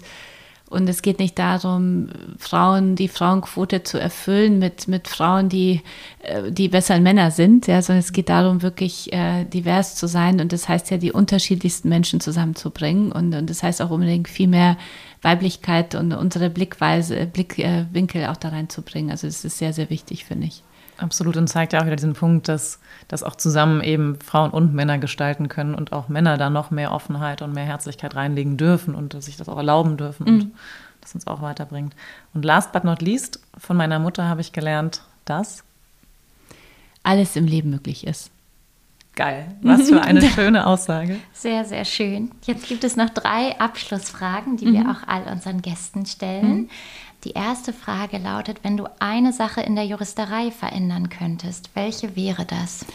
Speaker 1: und es geht nicht darum, Frauen, die Frauenquote zu erfüllen mit, mit Frauen, die, äh, die besseren Männer sind, ja, sondern es geht darum, wirklich äh, divers zu sein und das heißt ja, die unterschiedlichsten Menschen zusammenzubringen und, und das heißt auch unbedingt viel mehr Weiblichkeit und unsere Blickweise, Blickwinkel auch da reinzubringen. Also das ist sehr, sehr wichtig, finde ich.
Speaker 3: Absolut und zeigt ja auch wieder diesen Punkt, dass, dass auch zusammen eben Frauen und Männer gestalten können und auch Männer da noch mehr Offenheit und mehr Herzlichkeit reinlegen dürfen und dass sich das auch erlauben dürfen und das uns auch weiterbringt. Und last but not least, von meiner Mutter habe ich gelernt, dass
Speaker 1: Alles im Leben möglich ist.
Speaker 3: geil. Was für eine schöne Aussage.
Speaker 4: Sehr, sehr schön. Jetzt gibt es noch drei Abschlussfragen, die wir auch all unseren Gästen stellen. Die erste Frage lautet, wenn du eine Sache in der Juristerei verändern könntest, welche wäre das?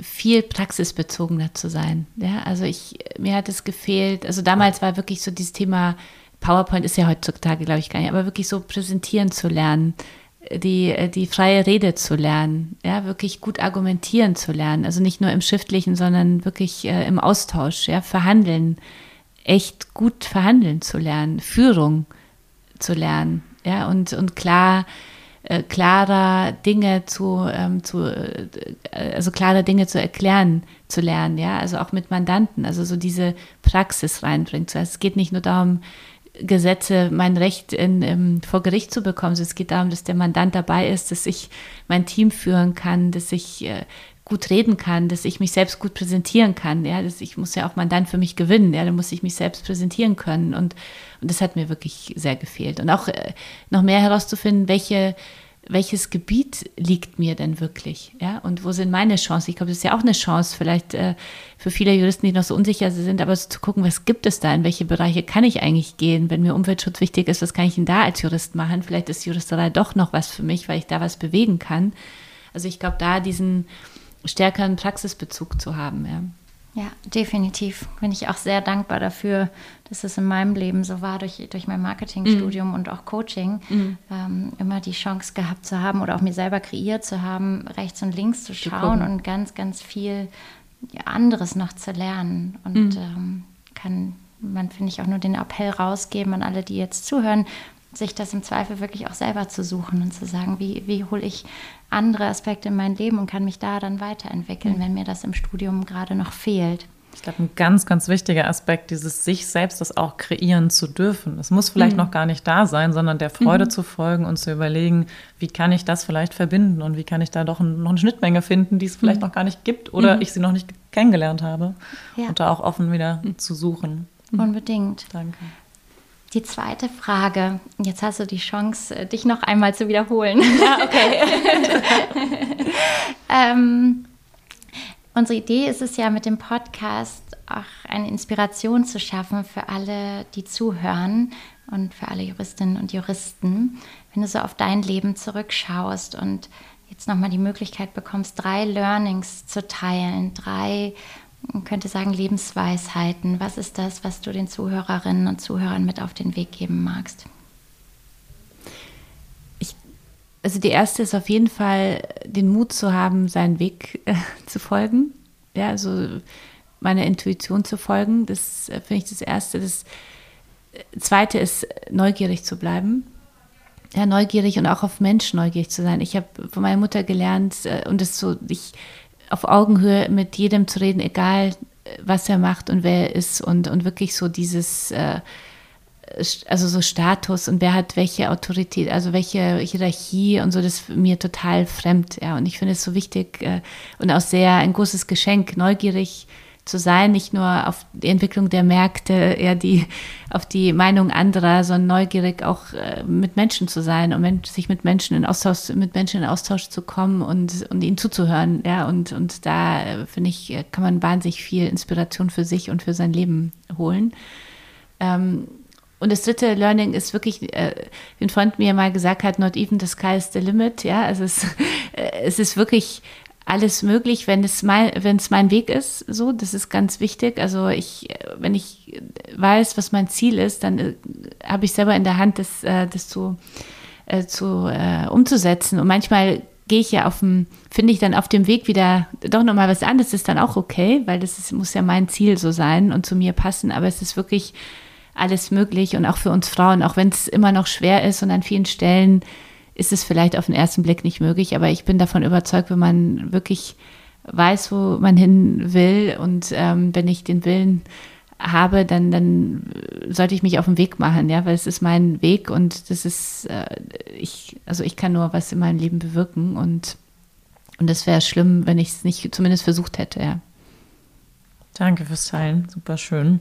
Speaker 1: viel praxisbezogener zu sein. Ja, also ich, mir hat es gefehlt, also damals war wirklich so dieses Thema, PowerPoint ist ja heutzutage, glaube ich, gar nicht, aber wirklich so präsentieren zu lernen, die, die freie Rede zu lernen, ja, wirklich gut argumentieren zu lernen, also nicht nur im Schriftlichen, sondern wirklich äh, im Austausch, ja, verhandeln, echt gut verhandeln zu lernen, Führung zu lernen, ja, und, und klar, äh, klarer Dinge zu, ähm, zu äh, also klare Dinge zu erklären zu lernen, ja, also auch mit Mandanten, also so diese Praxis reinbringt. Also es geht nicht nur darum, Gesetze, mein Recht in, im, vor Gericht zu bekommen, sondern es geht darum, dass der Mandant dabei ist, dass ich mein Team führen kann, dass ich äh, gut reden kann, dass ich mich selbst gut präsentieren kann. Ja, dass ich muss ja auch Mandant für mich gewinnen. Ja, da muss ich mich selbst präsentieren können. Und, und das hat mir wirklich sehr gefehlt. Und auch äh, noch mehr herauszufinden, welche welches Gebiet liegt mir denn wirklich? Ja, und wo sind meine Chancen? Ich glaube, das ist ja auch eine Chance, vielleicht äh, für viele Juristen, die noch so unsicher sind, aber zu gucken, was gibt es da, in welche Bereiche kann ich eigentlich gehen? Wenn mir Umweltschutz wichtig ist, was kann ich denn da als Jurist machen? Vielleicht ist Juristerei doch noch was für mich, weil ich da was bewegen kann. Also ich glaube, da diesen stärkeren Praxisbezug zu haben, ja.
Speaker 4: Ja, definitiv. Bin ich auch sehr dankbar dafür, dass es in meinem Leben so war, durch, durch mein Marketingstudium mhm. und auch Coaching, mhm. ähm, immer die Chance gehabt zu haben oder auch mir selber kreiert zu haben, rechts und links zu schauen und ganz, ganz viel anderes noch zu lernen. Und mhm. ähm, kann man, finde ich, auch nur den Appell rausgeben an alle, die jetzt zuhören, sich das im Zweifel wirklich auch selber zu suchen und zu sagen, wie, wie hole ich andere Aspekte in mein Leben und kann mich da dann weiterentwickeln, mhm. wenn mir das im Studium gerade noch fehlt.
Speaker 3: Ich glaube, ein ganz, ganz wichtiger Aspekt, dieses sich selbst das auch kreieren zu dürfen. Es muss vielleicht mhm. noch gar nicht da sein, sondern der Freude mhm. zu folgen und zu überlegen, wie kann ich das vielleicht verbinden und wie kann ich da doch ein, noch eine Schnittmenge finden, die es vielleicht mhm. noch gar nicht gibt oder mhm. ich sie noch nicht kennengelernt habe. Ja. Und da auch offen wieder mhm. zu suchen.
Speaker 4: Unbedingt. Danke. Die zweite Frage, jetzt hast du die Chance, äh, dich noch einmal zu wiederholen. Ja, okay. ähm, unsere Idee ist es ja mit dem Podcast auch eine Inspiration zu schaffen für alle, die zuhören und für alle Juristinnen und Juristen. Wenn du so auf dein Leben zurückschaust und jetzt nochmal die Möglichkeit bekommst, drei Learnings zu teilen, drei man könnte sagen Lebensweisheiten. Was ist das, was du den Zuhörerinnen und Zuhörern mit auf den Weg geben magst?
Speaker 1: Ich, also die erste ist auf jeden Fall, den Mut zu haben, seinen Weg äh, zu folgen. Ja, also meiner Intuition zu folgen. Das äh, finde ich das Erste. Das äh, Zweite ist, neugierig zu bleiben. Ja, neugierig und auch auf Menschen neugierig zu sein. Ich habe von meiner Mutter gelernt äh, und das so, ich auf Augenhöhe mit jedem zu reden, egal was er macht und wer er ist und, und wirklich so dieses, äh, also so Status und wer hat welche Autorität, also welche Hierarchie und so, das ist mir total fremd, ja. Und ich finde es so wichtig äh, und auch sehr ein großes Geschenk, neugierig zu sein, nicht nur auf die Entwicklung der Märkte, eher die, auf die Meinung anderer, sondern neugierig auch äh, mit Menschen zu sein und sich mit Menschen in Austausch, mit Menschen in Austausch zu kommen und, und ihnen zuzuhören. Ja, und, und da äh, finde ich, äh, kann man wahnsinnig viel Inspiration für sich und für sein Leben holen. Ähm, und das dritte Learning ist wirklich, äh, wie ein Freund mir mal gesagt hat, not even the sky is the limit. Ja, also es, äh, es ist wirklich alles möglich, wenn es mein, wenn es mein Weg ist. So, das ist ganz wichtig. Also ich, wenn ich weiß, was mein Ziel ist, dann äh, habe ich selber in der Hand, das, äh, das zu, äh, zu äh, umzusetzen. Und manchmal gehe ich ja auf dem, finde ich dann auf dem Weg wieder doch nochmal was anderes, ist dann auch okay, weil das ist, muss ja mein Ziel so sein und zu mir passen. Aber es ist wirklich alles möglich und auch für uns Frauen, auch wenn es immer noch schwer ist und an vielen Stellen ist es vielleicht auf den ersten Blick nicht möglich, aber ich bin davon überzeugt, wenn man wirklich weiß, wo man hin will und ähm, wenn ich den Willen habe, dann, dann sollte ich mich auf den Weg machen, ja, weil es ist mein Weg und das ist, äh, ich, also ich kann nur was in meinem Leben bewirken und, und das wäre schlimm, wenn ich es nicht zumindest versucht hätte, ja.
Speaker 3: Danke fürs Teilen, super schön.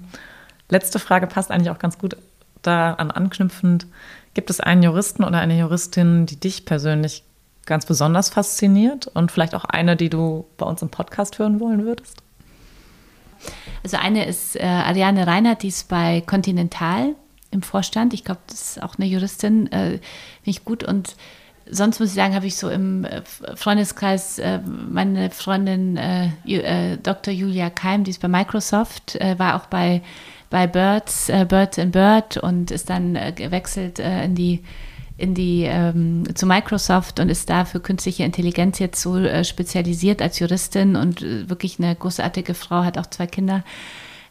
Speaker 3: Letzte Frage passt eigentlich auch ganz gut daran anknüpfend. Gibt es einen Juristen oder eine Juristin, die dich persönlich ganz besonders fasziniert und vielleicht auch eine, die du bei uns im Podcast hören wollen würdest?
Speaker 1: Also eine ist äh, Ariane Reinhardt, die ist bei Continental im Vorstand. Ich glaube, das ist auch eine Juristin, äh, finde ich gut. Und sonst muss ich sagen, habe ich so im äh, Freundeskreis äh, meine Freundin äh, äh, Dr. Julia Keim, die ist bei Microsoft, war auch bei bei Birds, äh, Birds and Bird und ist dann äh, gewechselt äh, in die in die ähm, zu Microsoft und ist da für künstliche Intelligenz jetzt so äh, spezialisiert als Juristin und äh, wirklich eine großartige Frau, hat auch zwei Kinder,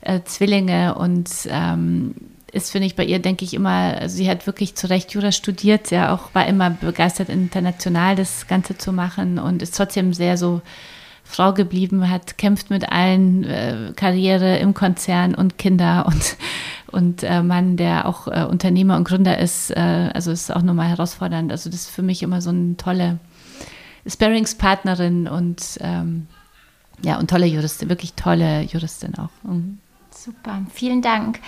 Speaker 1: äh, Zwillinge und ähm, ist, finde ich, bei ihr, denke ich immer, also sie hat wirklich zu Recht Jura studiert, ja auch war immer begeistert, international das Ganze zu machen und ist trotzdem sehr so Frau geblieben, hat kämpft mit allen äh, Karriere im Konzern und Kinder und und äh, Mann, der auch äh, Unternehmer und Gründer ist, äh, also ist auch nochmal herausfordernd. Also das ist für mich immer so eine tolle Sparringspartnerin und ähm, ja und tolle Juristin, wirklich tolle Juristin auch. Mhm.
Speaker 4: Super, vielen Dank.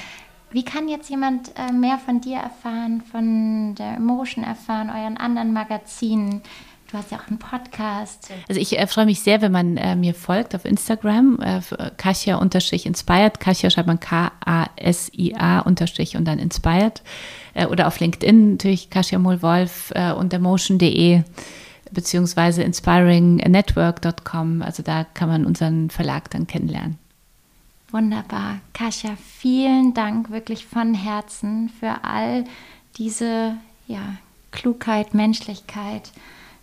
Speaker 4: Wie kann jetzt jemand äh, mehr von dir erfahren, von der Emotion erfahren, euren anderen Magazinen? Du hast ja auch einen Podcast.
Speaker 1: Also ich äh, freue mich sehr, wenn man äh, mir folgt auf Instagram, äh, Kasia-inspired. Kasia schreibt man K-A-S-I-A unterstrich und dann inspired. Äh, oder auf LinkedIn natürlich Kasia Mohl-Wolf äh, und emotion.de beziehungsweise inspiringnetwork.com. Also da kann man unseren Verlag dann kennenlernen.
Speaker 4: Wunderbar. Kasia, vielen Dank wirklich von Herzen für all diese ja, Klugheit, Menschlichkeit,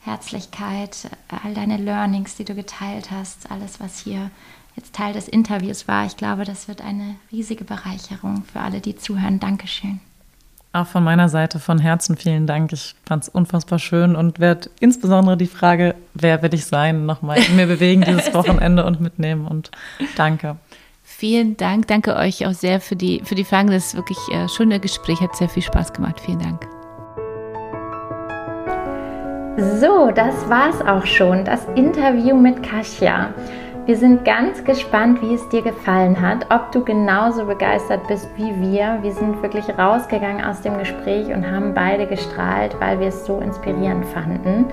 Speaker 4: Herzlichkeit, all deine Learnings, die du geteilt hast, alles, was hier jetzt Teil des Interviews war. Ich glaube, das wird eine riesige Bereicherung für alle, die zuhören. Dankeschön.
Speaker 3: Auch von meiner Seite von Herzen vielen Dank. Ich fand es unfassbar schön und werde insbesondere die Frage, wer will ich sein, nochmal in mir bewegen dieses Wochenende und mitnehmen. Und danke.
Speaker 1: Vielen Dank. Danke euch auch sehr für die, für die Fragen. Das ist wirklich ein äh, schönes Gespräch. Hat sehr viel Spaß gemacht. Vielen Dank.
Speaker 4: So, das war's auch schon. Das Interview mit Kasia. Wir sind ganz gespannt, wie es dir gefallen hat, ob du genauso begeistert bist wie wir. Wir sind wirklich rausgegangen aus dem Gespräch und haben beide gestrahlt, weil wir es so inspirierend fanden.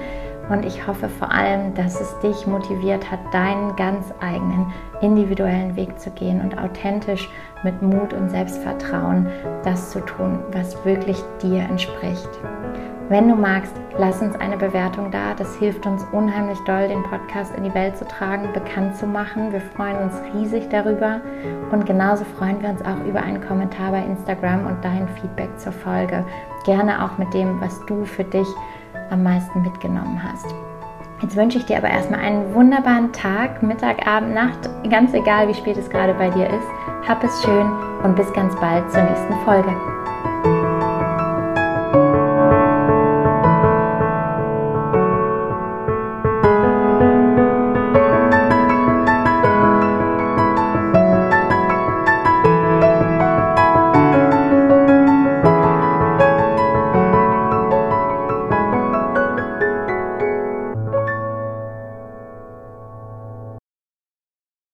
Speaker 4: Und ich hoffe vor allem, dass es dich motiviert hat, deinen ganz eigenen individuellen Weg zu gehen und authentisch mit Mut und Selbstvertrauen das zu tun, was wirklich dir entspricht. Wenn du magst, lass uns eine Bewertung da. Das hilft uns unheimlich doll, den Podcast in die Welt zu tragen, bekannt zu machen. Wir freuen uns riesig darüber. Und genauso freuen wir uns auch über einen Kommentar bei Instagram und dein Feedback zur Folge. Gerne auch mit dem, was du für dich am meisten mitgenommen hast. Jetzt wünsche ich dir aber erstmal einen wunderbaren Tag, Mittag, Abend, Nacht, ganz egal wie spät es gerade bei dir ist. Hab es schön und bis ganz bald zur nächsten Folge.